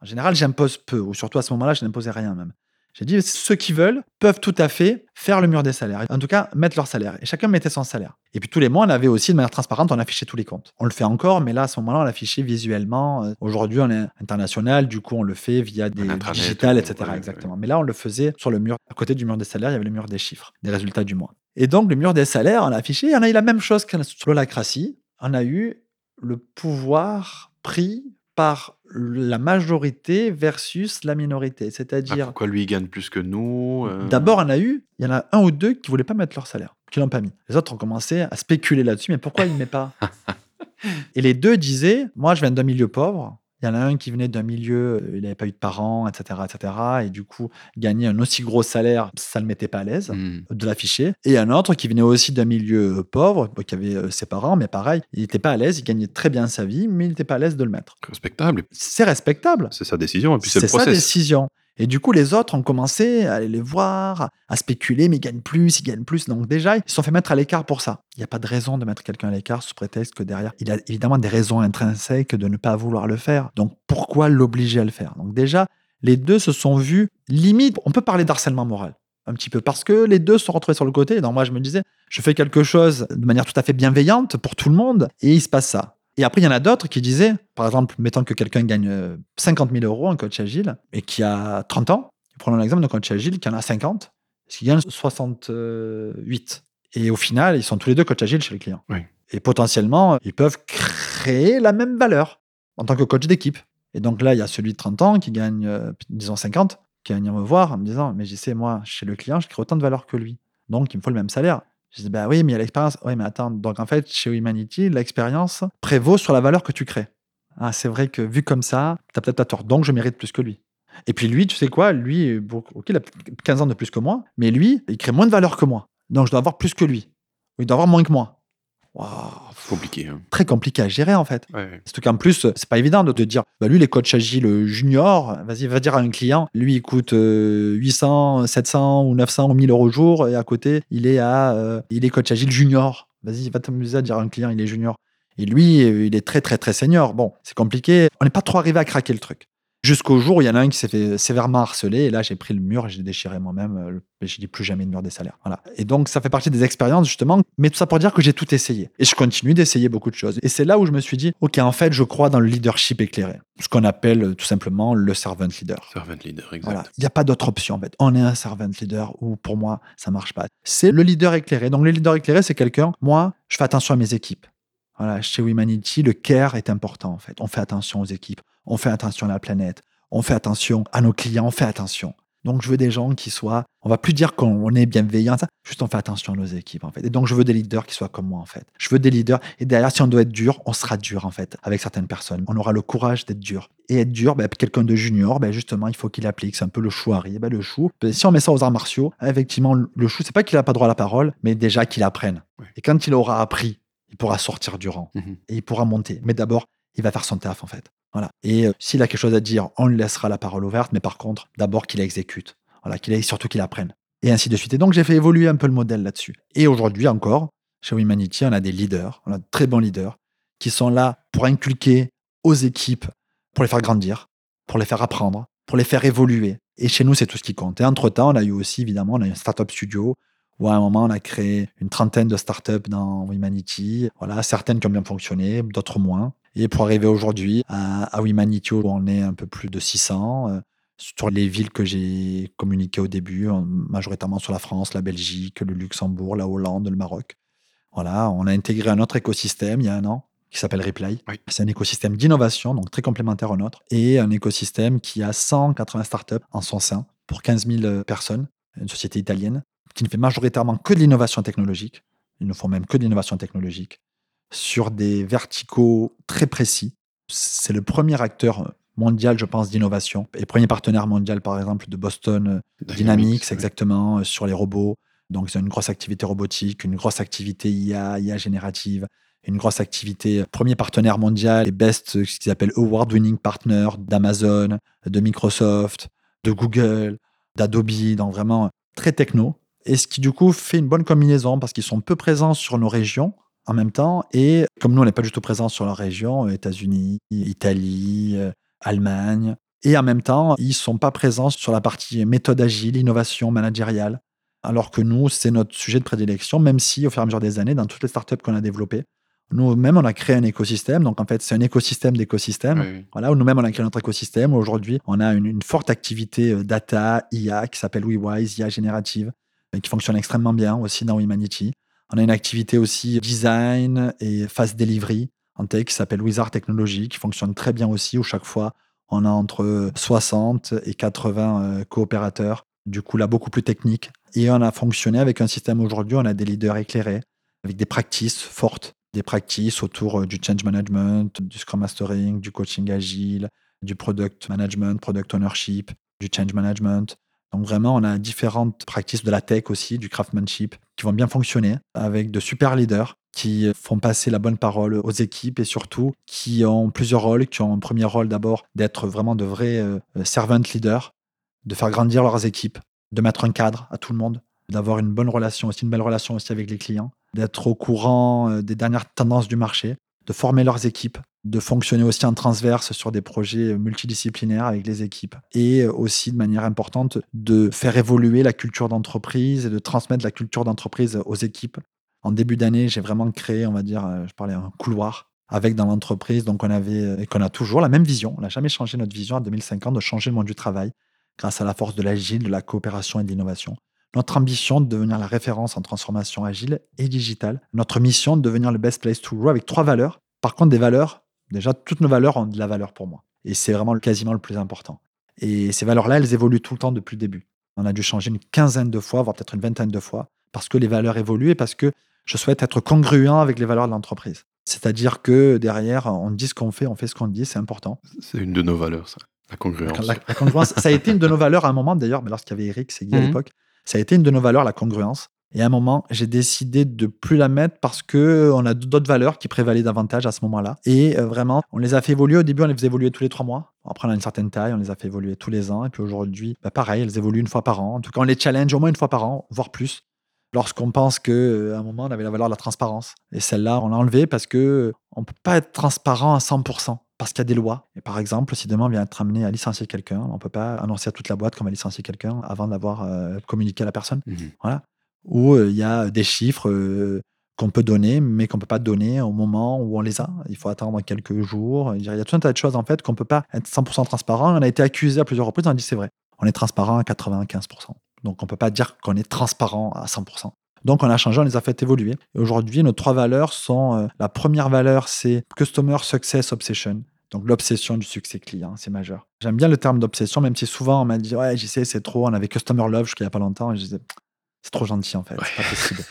En général, j'impose peu, ou surtout à ce moment-là, je n'imposais rien même. J'ai dit, ceux qui veulent peuvent tout à fait faire le mur des salaires. En tout cas, mettre leur salaire. Et chacun mettait son salaire. Et puis tous les mois, on avait aussi de manière transparente, on affichait tous les comptes. On le fait encore, mais là, à ce moment-là, on l'affichait visuellement. Euh, aujourd'hui, on est international, du coup, on le fait via des digitales, etc. exactement. Mais là, on le faisait sur le mur. À côté du mur des salaires, il y avait le mur des chiffres, des résultats du mois. Et donc, le mur des salaires, on l'a affiché. On a eu la même chose que sur l'holacratie. On a eu le pouvoir pris par la majorité versus la minorité. Ah, C'est-à-dire. pourquoi lui, il gagne plus que nous euh? D'abord, on a eu, il y en a un ou deux qui voulaient pas mettre leur salaire, qui l'ont pas mis. Les autres ont commencé à spéculer là-dessus, mais pourquoi il ne met pas? Et les deux disaient Moi, je viens d'un milieu pauvre, il y en a un qui venait d'un milieu, euh, il n'avait pas eu de parents, etc., etc. Et du coup, gagner un aussi gros salaire, ça ne le mettait pas à l'aise mmh. de l'afficher. Et un autre qui venait aussi d'un milieu euh, pauvre, qui avait euh, ses parents, mais pareil, il n'était pas à l'aise, il gagnait très bien sa vie, mais il n'était pas à l'aise de le mettre. Respectable. C'est respectable. C'est sa décision, et puis c'est le process. sa décision. Et du coup, les autres ont commencé à aller les voir, à spéculer, mais ils gagnent plus, ils gagnent plus. Donc déjà, ils se sont fait mettre à l'écart pour ça. Il n'y a pas de raison de mettre quelqu'un à l'écart sous prétexte que derrière, il a évidemment des raisons intrinsèques de ne pas vouloir le faire. Donc pourquoi l'obliger à le faire? Donc déjà, les deux se sont vus limite, on peut parler d'harcèlement moral un petit peu parce que les deux se sont retrouvés sur le côté. Donc moi, je me disais, je fais quelque chose de manière tout à fait bienveillante pour tout le monde et il se passe ça. Et après, il y en a d'autres qui disaient, par exemple, mettons que quelqu'un gagne 50 euh, 000 euros, un coach agile, et qui a 30 ans, prenons l'exemple d'un coach agile qui en a 50, qui gagne 68. Et au final, ils sont tous les deux coach agile chez le client. Et potentiellement, ils peuvent créer la même valeur en tant que coach d'équipe. Et donc là, il y a celui de 30 ans qui gagne, euh, disons, 50, qui va venir me voir en me disant, mais je sais, moi, chez le client, je crée autant de valeur que lui. Donc, il me faut le même salaire. Je dis, bah oui, mais il y a l'expérience. Oui, mais attends, donc en fait, chez Humanity, l'expérience prévaut sur la valeur que tu crées. Ah, c'est vrai que vu comme ça, tu as peut-être tort, donc je mérite plus que lui. Et puis lui, tu sais quoi? Lui, il a 15 ans de plus que moi, mais lui, il crée moins de valeur que moi. Donc je dois avoir plus que lui. Il doit avoir moins que moi. Compliqué. Hein. Très compliqué à gérer en fait. Ouais. Surtout qu'en plus, c'est pas évident de te dire, bah lui, les coachs agiles junior, vas-y, va dire à un client, lui, il coûte 800, 700 ou 900 ou 1000 euros au jour, et à côté, il est à, euh, il est coach agile junior. Vas-y, va t'amuser à dire à un client, il est junior. Et lui, il est très, très, très senior. Bon, c'est compliqué. On n'est pas trop arrivé à craquer le truc. Jusqu'au jour où il y en a un qui s'est fait sévèrement harceler. Et là, j'ai pris le mur et j'ai déchiré moi-même. Euh, j'ai dit plus jamais de mur des salaires. Voilà. Et donc, ça fait partie des expériences, justement. Mais tout ça pour dire que j'ai tout essayé. Et je continue d'essayer beaucoup de choses. Et c'est là où je me suis dit, OK, en fait, je crois dans le leadership éclairé. Ce qu'on appelle euh, tout simplement le servant leader. Servant leader, exact. Voilà. Il n'y a pas d'autre option, en fait. On est un servant leader ou pour moi, ça marche pas. C'est le leader éclairé. Donc, le leader éclairé, c'est quelqu'un, moi, je fais attention à mes équipes. Voilà, chez Humanity, le care est important en fait. On fait attention aux équipes, on fait attention à la planète, on fait attention à nos clients, on fait attention. Donc je veux des gens qui soient, on va plus dire qu'on est bienveillant, ça, juste on fait attention à nos équipes en fait. Et donc je veux des leaders qui soient comme moi en fait. Je veux des leaders et derrière si on doit être dur, on sera dur en fait avec certaines personnes. On aura le courage d'être dur. Et être dur, ben, quelqu'un de junior, ben, justement il faut qu'il applique. C'est un peu le chou Ben, le chou, ben, si on met ça aux arts martiaux, effectivement le chou c'est pas qu'il a pas droit à la parole, mais déjà qu'il apprenne. Et quand il aura appris, il pourra sortir du rang Mhm. et il pourra monter. Mais d'abord il va faire son taf en fait. Voilà. Et euh, s'il a quelque chose à dire, on lui laissera la parole ouverte, mais par contre, d'abord qu'il exécute. Voilà, qu'il surtout qu'il apprenne. Et ainsi de suite. Et donc j'ai fait évoluer un peu le modèle là-dessus. Et aujourd'hui encore, chez Humanity, on a des leaders, on a de très bons leaders qui sont là pour inculquer aux équipes, pour les faire grandir, pour les faire apprendre, pour les faire évoluer. Et chez nous, c'est tout ce qui compte. Et entre-temps, on a eu aussi, évidemment, on a eu un startup studio où à un moment, on a créé une trentaine de startups dans Humanity. Voilà, certaines qui ont bien fonctionné, d'autres moins. Et pour arriver aujourd'hui à, à Humanity, où on est un peu plus de 600, euh, sur les villes que j'ai communiquées au début, en- majoritairement sur la France, la Belgique, le Luxembourg, la Hollande, le Maroc. Voilà, on a intégré un autre écosystème il y a un an qui s'appelle Reply. Oui. C'est un écosystème d'innovation, donc très complémentaire au nôtre, et un écosystème qui a 180 startups en son sein pour 15 000 personnes, une société italienne qui ne fait majoritairement que de l'innovation technologique. Ils ne font même que de l'innovation technologique sur des verticaux très précis. C'est le premier acteur mondial, je pense, d'innovation et premier partenaire mondial, par exemple, de Boston Dynamics, ouais. exactement, euh, sur les robots. Donc, ils ont une grosse activité robotique, une grosse activité IA, IA générative, une grosse activité. euh, Premier partenaire mondial, les best, euh, ce qu'ils appellent award-winning partners d'Amazon, de Microsoft, de Google, d'Adobe, donc vraiment euh, très techno. Et ce qui, du coup, fait une bonne combinaison parce qu'ils sont peu présents sur nos régions en même temps. Et comme nous, on n'est pas du tout présents sur leur région, euh, États-Unis, Italie, euh, Allemagne. Et en même temps, ils sont pas présents sur la partie méthode agile, innovation managériale. Alors que nous, c'est notre sujet de prédilection, même si au fur et à mesure des années, dans toutes les startups qu'on a développées, nous-mêmes, on a créé un écosystème. Donc, en fait, c'est un écosystème d'écosystèmes. Voilà, où nous-mêmes, on a créé notre écosystème. Aujourd'hui, on a une, une forte activité euh, data, IA, qui s'appelle WeWise, IA générative, et qui fonctionne extrêmement bien aussi dans Humanity. On a une activité aussi design et fast delivery en tech qui s'appelle Wizard Technology, qui fonctionne très bien aussi, où chaque fois, on a entre 60 et 80 euh, coopérateurs. Du coup, là, beaucoup plus technique. Et on a fonctionné avec un système aujourd'hui, on a des leaders éclairés, avec des practices fortes, des practices autour euh, du change management, du scrum mastering, du coaching agile, du product management, product ownership, du change management. Donc vraiment, on a différentes practices de la tech aussi, du craftsmanship, qui vont bien fonctionner avec de super leaders qui font passer la bonne parole aux équipes et surtout qui ont plusieurs rôles, qui ont un premier rôle d'abord d'être vraiment de vrais euh, servant leaders, de faire grandir leurs équipes, de mettre un cadre à tout le monde, d'avoir une bonne relation aussi, une belle relation aussi avec les clients, d'être au courant euh, des dernières tendances du marché, de former leurs équipes, de fonctionner aussi en transverse sur des projets multidisciplinaires avec les équipes et aussi de manière importante de faire évoluer la culture d'entreprise et de transmettre la culture d'entreprise aux équipes. En début d'année, j'ai vraiment créé, on va dire, euh, je parlais un couloir avec dans l'entreprise. Donc on avait euh, et qu'on a toujours la même vision. On n'a jamais changé notre vision à 2050 de changer le monde du travail grâce à la force de l'agile, de la coopération et de l'innovation. Notre ambition de devenir la référence en transformation agile et digitale. Notre mission de devenir le best place to grow avec trois valeurs. Par contre, des valeurs, déjà, toutes nos valeurs ont de la valeur pour moi. Et c'est vraiment quasiment le plus important. Et ces valeurs-là, elles évoluent tout le temps depuis le début. On a dû changer une quinzaine de fois, voire peut-être une vingtaine de fois, parce que les valeurs évoluent et parce que je souhaite être congruent avec les valeurs de l'entreprise. C'est-à-dire que derrière, on dit ce qu'on fait, on fait ce qu'on dit, c'est important. C'est une de nos valeurs, ça. La congruence. La, la congruence, ça a été une de nos valeurs à un moment, d'ailleurs, mais lorsqu'il y avait Eric, c'est Guy à Mhm. l'époque, ça a été une de nos valeurs, la congruence. Et à un moment, j'ai décidé de plus la mettre parce que on a d'autres valeurs qui prévalaient davantage à ce moment-là. Et euh, vraiment, on les a fait évoluer. Au début, on les faisait évoluer tous les trois mois. Après, on a une certaine taille, on les a fait évoluer tous les ans. Et puis aujourd'hui, bah, pareil, elles évoluent une fois par an. En tout cas, on les challenge au moins une fois par an, voire plus. Lorsqu'on pense qu'à un moment, on avait la valeur de la transparence. Et celle-là, on l'a enlevée parce que euh, on peut pas être transparent à 100%. Parce qu'il y a des lois. Et par exemple, si demain on vient être amené à licencier quelqu'un, on peut pas annoncer à toute la boîte qu'on va licencier quelqu'un avant d'avoir euh, communiqué à la personne Mhm. Où euh, il y a des chiffres euh, qu'on peut donner, mais qu'on peut pas donner au moment où on les a. Il faut attendre quelques jours. Il y a tout un tas de choses en fait qu'on peut pas être 100% transparent. On a été accusé à plusieurs reprises. On a dit c'est vrai. On est transparent à 95%. Donc on peut pas dire qu'on est transparent à 100%. Donc on a changé, on les a fait évoluer. Aujourd'hui, nos trois valeurs sont euh, la première valeur, c'est Customer Success Obsession. Donc l'obsession du succès client, c'est majeur. J'aime bien le terme d'obsession, même si souvent on m'a dit ouais, j'essaie, c'est trop. On avait Customer Love jusqu'il y a pas longtemps. Je disais c'est trop gentil en fait, c'est pas possible.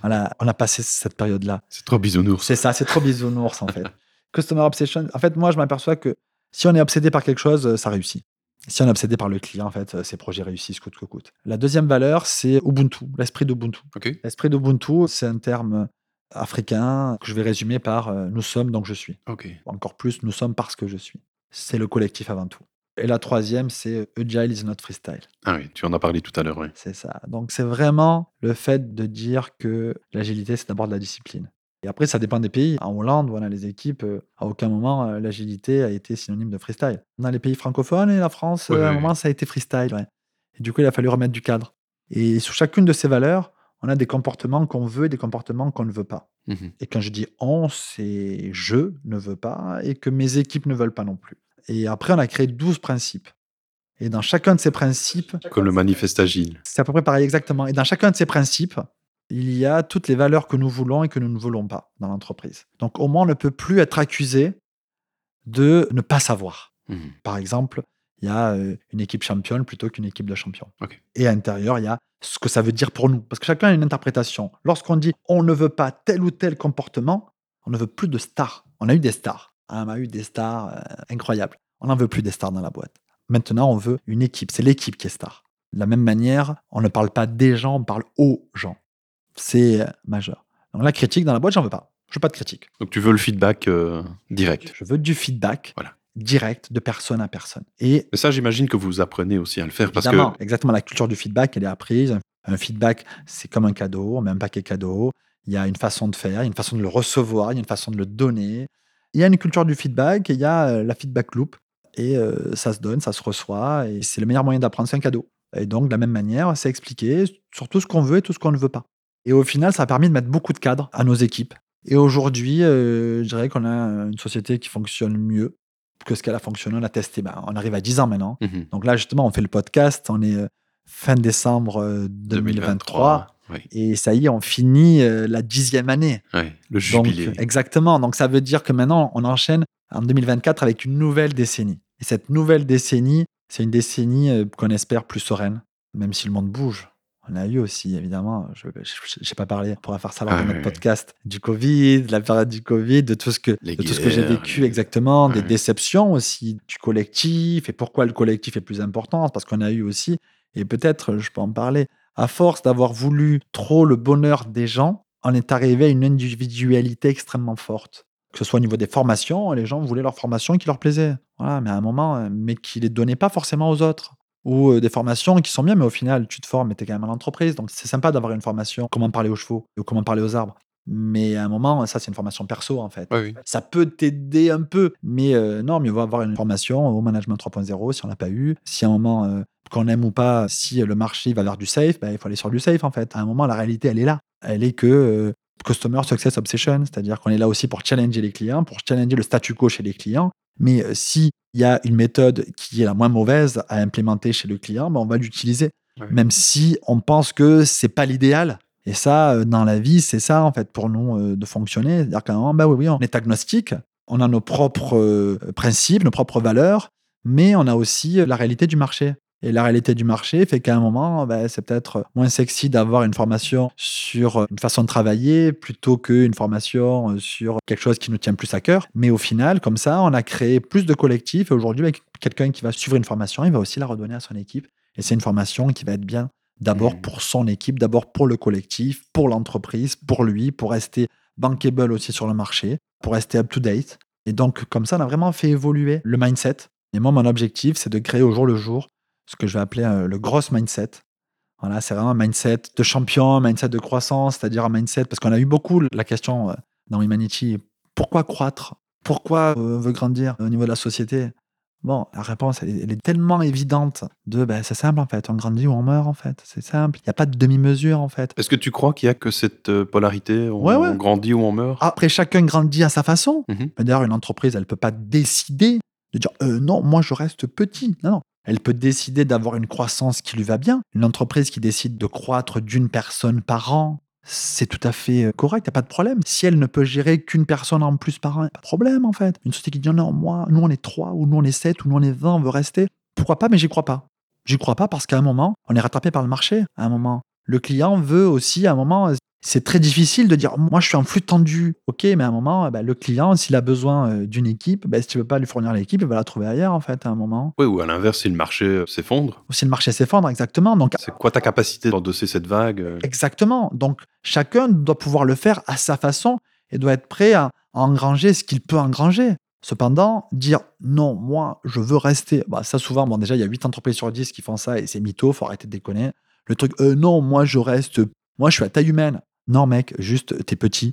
voilà, on a passé cette période-là. C'est trop bisounours. C'est ça, c'est trop bisounours en fait. Customer Obsession, en fait, moi je m'aperçois que si on est obsédé par quelque chose, ça réussit. Si on est obsédé par le client, en fait, ces projets réussissent coûte que coûte. La deuxième valeur, c'est Ubuntu, l'esprit d'Ubuntu. Ok. L'esprit d'Ubuntu, c'est un terme africain que je vais résumer par euh, nous sommes donc je suis. Ok. Encore plus, nous sommes parce que je suis. C'est le collectif avant tout. Et la troisième, c'est Agile is not freestyle. Ah oui, tu en as parlé tout à l'heure, oui. C'est ça. Donc, c'est vraiment le fait de dire que l'agilité, c'est d'abord de la discipline. Et après, ça dépend des pays. En Hollande, voilà, les équipes, euh, à aucun moment, euh, l'agilité a été synonyme de freestyle. Dans les pays francophones et la France, Ouais, euh, à un moment, ça a été freestyle. ouais. Et du coup, il a fallu remettre du cadre. Et sur chacune de ces valeurs, on a des comportements qu'on veut et des comportements qu'on ne veut pas. Mhm. Et quand je dis on, c'est je ne veux pas et que mes équipes ne veulent pas non plus. Et après, on a créé 12 principes. Et dans chacun de ces principes, Comme le manifeste agile. c'est à peu près pareil exactement. Et dans chacun de ces principes, il y a toutes les valeurs que nous voulons et que nous ne voulons pas dans l'entreprise. Donc au moins, on ne peut plus être accusé de ne pas savoir. Mhm. Par exemple, il y a euh, une équipe championne plutôt qu'une équipe de champions. Et à l'intérieur, il y a ce que ça veut dire pour nous. Parce que chacun a une interprétation. Lorsqu'on dit on ne veut pas tel ou tel comportement, on ne veut plus de stars. On a eu des stars. Ah, On a eu des stars euh, incroyables. On n'en veut plus des stars dans la boîte. Maintenant, on veut une équipe. C'est l'équipe qui est star. De la même manière, on ne parle pas des gens, on parle aux gens. C'est euh, majeur. Donc la critique dans la boîte, j'en veux pas. Je veux pas de critique. Donc tu veux le feedback euh, direct. Je veux du feedback Voilà. direct de personne à personne. Et Mais ça, j'imagine que vous apprenez aussi à le faire parce que exactement. La culture du feedback, elle est apprise. Un feedback, c'est comme un cadeau. On met un paquet cadeau. Il y a une façon de faire, il y a une façon de le recevoir, il y a une façon de le donner. Il y a une culture du feedback et il y a euh, la feedback loop. Et euh, ça se donne, ça se reçoit. Et c'est le meilleur moyen d'apprendre, c'est un cadeau. Et donc, de la même manière, c'est expliquer sur tout ce qu'on veut et tout ce qu'on ne veut pas. Et au final, ça a permis de mettre beaucoup de cadres à nos équipes. Et aujourd'hui, euh, je dirais qu'on a une société qui fonctionne mieux que ce qu'elle a fonctionné. On a testé, ben, on arrive à 10 ans maintenant. Mhm. Donc là, justement, on fait le podcast. On est fin décembre euh, 2023. Oui, Et ça y est, on finit euh, la dixième année. oui, le Donc, jubilé. exactement. Donc, ça veut dire que maintenant, on enchaîne en 2024 avec une nouvelle décennie. Et cette nouvelle décennie, c'est une décennie euh, qu'on espère plus sereine, même si le monde bouge. On a eu aussi, évidemment, je n'ai pas parlé, on pourra faire ça lors Ah de notre podcast, du Covid, de la période du Covid, de tout ce que, de tout ce que j'ai vécu les- exactement, des déceptions aussi du collectif, et pourquoi le collectif est plus important, parce qu'on a eu aussi, et peut-être je peux en parler, à force d'avoir voulu trop le bonheur des gens, on est arrivé à une individualité extrêmement forte. Que ce soit au niveau des formations, les gens voulaient leur formation qui leur plaisait. Voilà, mais à un moment, euh, mais qui les donnaient pas forcément aux autres. Ou euh, des formations qui sont bien, mais au final, tu te formes et tu es quand même à l'entreprise. Donc c'est sympa d'avoir une formation, comment parler aux chevaux ou comment parler aux arbres. Mais à un moment, ça, c'est une formation perso, en fait. Oui, oui. Ça peut t'aider un peu, mais euh, non, mieux vaut avoir une formation au management 3.0 si on l'a pas eu. Si à un moment, euh, qu'on aime ou pas, si le marché va vers du safe, ben, il faut aller sur du safe en fait. À un moment, la réalité, elle est là. Elle est que euh, Customer Success Obsession, c'est-à-dire qu'on est là aussi pour challenger les clients, pour challenger le statu quo chez les clients. Mais euh, s'il y a une méthode qui est la moins mauvaise à implémenter chez le client, ben, on va l'utiliser. Même si on pense que c'est pas l'idéal. Et ça, euh, dans la vie, c'est ça, en fait, pour nous, euh, de fonctionner. C'est-à-dire qu'à un moment, bah oui, oui, on est agnostique, on a nos propres euh, principes, nos propres valeurs, mais on a aussi la réalité du marché. Et la réalité du marché fait qu'à un moment, ben, c'est peut-être moins sexy d'avoir une formation sur une façon de travailler plutôt qu'une formation sur quelque chose qui nous tient plus à cœur. Mais au final, comme ça, on a créé plus de collectifs. Et aujourd'hui, avec quelqu'un qui va suivre une formation, il va aussi la redonner à son équipe. Et c'est une formation qui va être bien d'abord mmh. pour son équipe, d'abord pour le collectif, pour l'entreprise, pour lui, pour rester bankable aussi sur le marché, pour rester up-to-date. Et donc, comme ça, on a vraiment fait évoluer le mindset. Et moi, mon objectif, c'est de créer au jour le jour ce que je vais appeler euh, le gros mindset. Voilà, c'est vraiment un mindset de champion, un mindset de croissance, c'est-à-dire un mindset, parce qu'on a eu beaucoup la question euh, dans Humanity, pourquoi croître? Pourquoi euh, on veut grandir au niveau de la société? Bon, la réponse, elle est, tellement évidente de, ben, c'est simple en fait, on grandit ou on meurt en fait, c'est simple, il n'y a pas de demi-mesure en fait. Est-ce que tu crois qu'il n'y a que cette polarité, on, grandit ou on meurt? Après, chacun grandit à sa façon. Mmh D'ailleurs, une entreprise, elle ne peut pas décider de dire, non, moi je reste petit. Non, non, elle peut décider d'avoir une croissance qui lui va bien. Une entreprise qui décide de croître d'une personne par an, c'est tout à fait euh, correct, il n'y a pas de problème. Si elle ne peut gérer qu'une personne en plus par an, pas de problème en fait. Une société qui dit non, moi, nous on est 3, ou nous on est 7, ou nous on est 20, on veut rester. Pourquoi pas, mais j'y crois pas. J'y crois pas parce qu'à un moment, on est rattrapé par le marché. À un moment, le client veut aussi, à un moment, c'est très difficile de dire moi je suis en flux tendu. Ok, mais à un moment, bah, le client, s'il a besoin euh, d'une équipe, bah, si tu veux pas lui fournir l'équipe, il va la trouver ailleurs en fait à un moment. Oui, ou à l'inverse, si le marché euh, s'effondre. Ou si le marché s'effondre, exactement. Donc c'est quoi ta capacité d'endosser cette vague euh? Exactement. Donc chacun doit pouvoir le faire à sa façon et doit être prêt à, engranger ce qu'il peut engranger. Cependant, dire non, moi, je veux rester. Bah, ça, souvent, bon, déjà, il y a 8 entreprises sur 10 qui font ça et c'est mytho, faut arrêter de déconner. Le truc, non, moi, je reste. Moi, je suis à taille humaine. Non, mec, juste, t'es petit.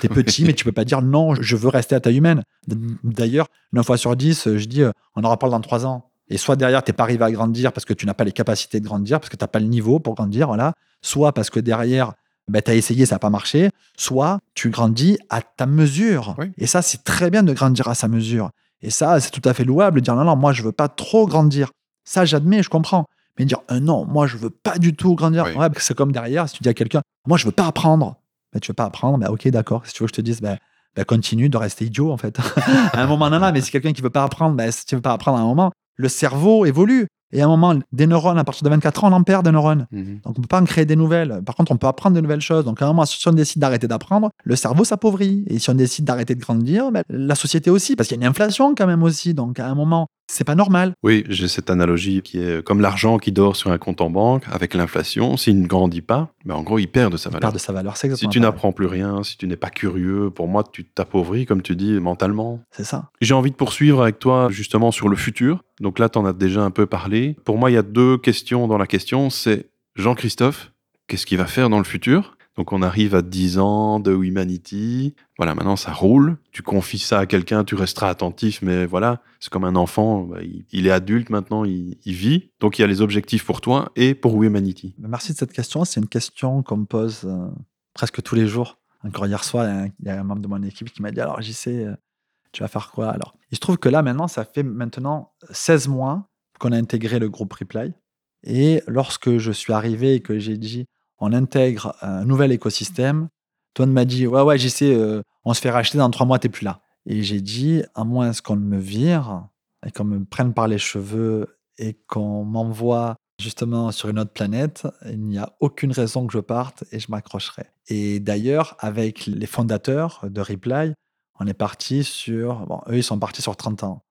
t'es petit, mais tu peux pas dire non, je veux rester à taille humaine. D'ailleurs, 9 fois sur 10, je dis, euh, on en reparle dans 3 ans. Et soit derrière, t'es pas arrivé à grandir parce que tu n'as pas les capacités de grandir, parce que tu n'as pas le niveau pour grandir, voilà. Soit parce que derrière, bah, tu as essayé, ça n'a pas marché. Soit tu grandis à ta mesure. Et ça, c'est très bien de grandir à sa mesure. Et ça, c'est tout à fait louable de dire non, non, moi, je veux pas trop grandir. Ça, j'admets, je comprends. Mais dire euh, non, moi je veux pas du tout grandir. Ouais, c'est comme derrière, si tu dis à quelqu'un, moi je veux pas apprendre. Mais tu veux pas apprendre, bah, ok, d'accord. Si tu veux que je te dise, bah, bah continue de rester idiot en fait. à un moment, non, non, mais si quelqu'un qui veut pas apprendre, bah, si tu veux pas apprendre à un moment, le cerveau évolue. Et à un moment, des neurones, à partir de 24 ans, on en perd des neurones. Mhm. Donc, on ne peut pas en créer des nouvelles. Par contre, on peut apprendre de nouvelles choses. Donc, à un moment, si on décide d'arrêter d'apprendre, le cerveau s'appauvrit. Et si on décide d'arrêter de grandir, la société aussi. Parce qu'il y a une inflation quand même aussi. Donc, à un moment, c'est pas normal. Oui, j'ai cette analogie qui est comme l'argent qui dort sur un compte en banque avec l'inflation. S'il ne grandit pas, ben en gros, il perd de sa valeur. Il perd de sa valeur, c'est Si tu n'apprends plus rien, si tu n'es pas curieux, pour moi, tu t'appauvris, comme tu dis, mentalement. C'est ça. J'ai envie de poursuivre avec toi justement sur le futur. Donc là, tu en as déjà un peu parlé. Pour moi, il y a deux questions dans la question. C'est Jean-Christophe, qu'est-ce qu'il va faire dans le futur? Donc on arrive à 10 ans de Humanity. Voilà, maintenant ça roule. Tu confies ça à quelqu'un, tu resteras attentif, mais voilà, c'est comme un enfant. Bah, il, est adulte maintenant, il, vit. Donc il y a les objectifs pour toi et pour Humanity. Merci de cette question. C'est une question qu'on me pose euh, presque tous les jours. Encore hier soir, il y a un membre de mon équipe qui m'a dit Alors, sais, euh, tu vas faire quoi alors? Il se trouve que là, maintenant, ça fait maintenant 16 mois qu'on a intégré le groupe Reply. Et lorsque je suis arrivé et que j'ai dit on intègre un nouvel écosystème. Toi m'a dit Ouais, ouais, j'y sais, euh, on se fait racheter dans trois mois, t'es plus là. Et j'ai dit À moins qu'on me vire et qu'on me prenne par les cheveux et qu'on m'envoie justement sur une autre planète, il n'y a aucune raison que je parte et je m'accrocherai. Et d'ailleurs, avec les fondateurs de Reply, on est parti sur. Bon, eux, ils sont partis sur 30 ans.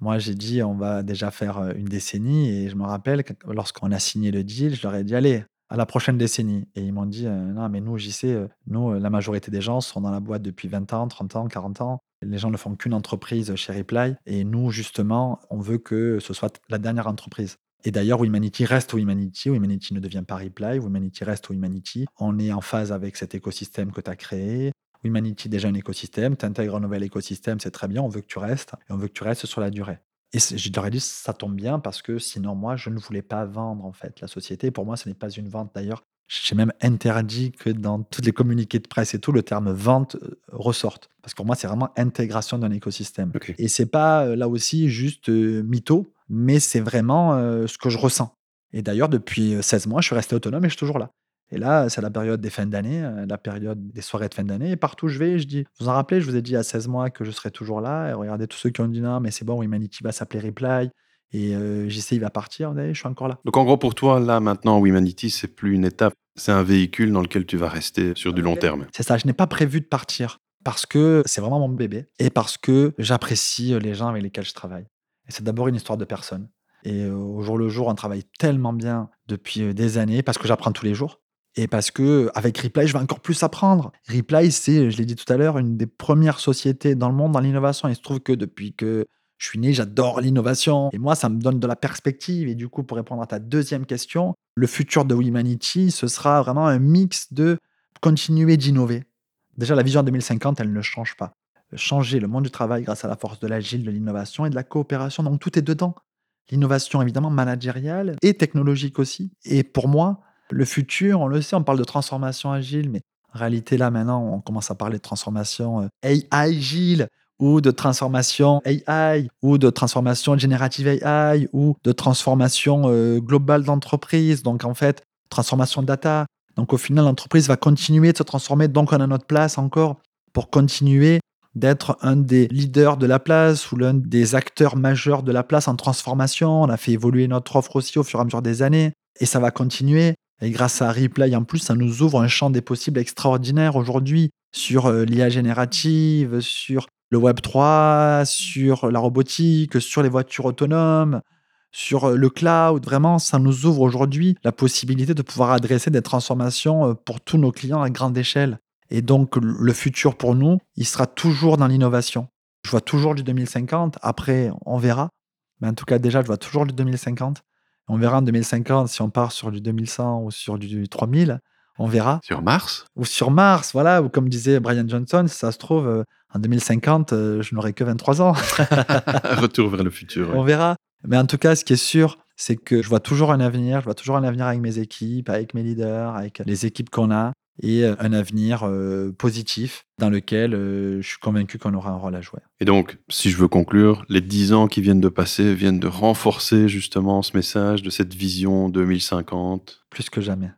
Moi, j'ai dit, on va déjà faire euh, une décennie. Et je me rappelle, lorsqu'on a signé le deal, je leur ai dit, allez, à la prochaine décennie. Et ils m'ont dit, euh, non, mais nous, JC, euh, nous, la majorité des gens sont dans la boîte depuis 20 ans, 30 ans, 40 ans. Les gens ne font qu'une entreprise chez Reply. Et nous, justement, on veut que ce soit la dernière entreprise. Et d'ailleurs, Humanity reste Humanity. Humanity ne devient pas Reply. Humanity reste Humanity. On est en phase avec cet écosystème que tu as créé. Humanity, déjà un écosystème. Tu intègres un nouvel écosystème, c'est très bien. On veut que tu restes. Et on veut que tu restes sur la durée. Et je leur ai dit, ça tombe bien parce que sinon, moi, je ne voulais pas vendre en fait la société. Pour moi, ce n'est pas une vente. D'ailleurs, j'ai même interdit que dans tous les communiqués de presse et tout, le terme vente euh, ressorte. Parce que pour moi, c'est vraiment intégration d'un écosystème. Et c'est pas euh, là aussi juste euh, mytho, mais c'est vraiment ce que je ressens. Et d'ailleurs, depuis 16 mois, je suis resté autonome et je suis toujours là. Et là, c'est la période des fins d'année, euh, la période des soirées de fin d'année. Et partout où je vais, je dis Vous en rappelez, je vous ai dit à 16 mois que je serais toujours là. Et regardez tous ceux qui ont dit Non, mais c'est bon, Humanity va s'appeler Reply. Et euh, il va partir, je suis encore là. Donc en gros, pour toi, là, maintenant, Humanity, c'est plus une étape, c'est un véhicule dans lequel tu vas rester sur du long terme. C'est ça, je n'ai pas prévu de partir parce que c'est vraiment mon bébé et parce que j'apprécie les gens avec lesquels je travaille. Et c'est d'abord une histoire de personne. Et euh, au jour le jour, on travaille tellement bien depuis euh, des années parce que j'apprends tous les jours. Et parce que avec Reply, je vais encore plus apprendre. Reply, c'est, je l'ai dit tout à l'heure, une des premières sociétés dans le monde dans l'innovation. Il se trouve que depuis que je suis né, j'adore l'innovation. Et moi, ça me donne de la perspective. Et du coup, pour répondre à ta deuxième question, le futur de Humanity, ce sera vraiment un mix de continuer d'innover. Déjà, la vision 2050, elle ne change pas. Changer le monde du travail grâce à la force de l'agile, de l'innovation et de la coopération. Donc, tout est dedans. L'innovation, évidemment, managériale et technologique aussi. Et pour moi, le futur, on le sait, on parle de transformation agile, mais en réalité, là, maintenant, on commence à parler de transformation euh, AI agile ou de transformation AI ou de transformation générative AI ou de transformation euh, globale d'entreprise. Donc, en fait, transformation data. Donc, au final, l'entreprise va continuer de se transformer. Donc, on a notre place encore pour continuer d'être un des leaders de la place ou l'un des acteurs majeurs de la place en transformation. On a fait évoluer notre offre aussi au fur et à mesure des années et ça va continuer. Et grâce à Replay, en plus, ça nous ouvre un champ des possibles extraordinaire aujourd'hui sur euh, l'IA générative, sur le Web 3, sur la robotique, sur les voitures autonomes, sur euh, le cloud. Vraiment, ça nous ouvre aujourd'hui la possibilité de pouvoir adresser des transformations euh, pour tous nos clients à grande échelle. Et donc, le futur pour nous, il sera toujours dans l'innovation. Je vois toujours du 2050. Après, on verra. Mais en tout cas, déjà, je vois toujours du 2050. On verra en 2050 si on part sur du 2100 ou sur du 3000. On verra. Sur Mars? Ou sur Mars, voilà. Ou comme disait Brian Johnson, si ça se trouve, euh, en 2050, euh, je n'aurai que 23 ans. Retour vers le futur. On verra. Mais en tout cas, ce qui est sûr, c'est que je vois toujours un avenir. Je vois toujours un avenir avec mes équipes, avec mes leaders, avec les équipes qu'on a et euh, un avenir positif dans lequel je suis convaincu qu'on aura un rôle à jouer. Et donc, si je veux conclure, les dix ans qui viennent de passer viennent de renforcer justement ce message de cette vision 2050. Plus que jamais.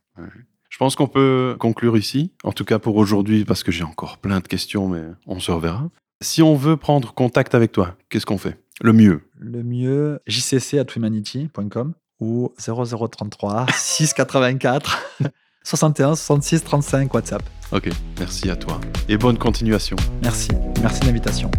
Je pense qu'on peut conclure ici, en tout cas pour aujourd'hui, parce que j'ai encore plein de questions, mais on se reverra. Si on veut prendre contact avec toi, qu'est-ce qu'on fait? Le mieux? Le mieux, jcc.humanity.com ou 0033 684 61 66 35 WhatsApp. Ok, merci à toi. Et bonne continuation. Merci, merci de l'invitation.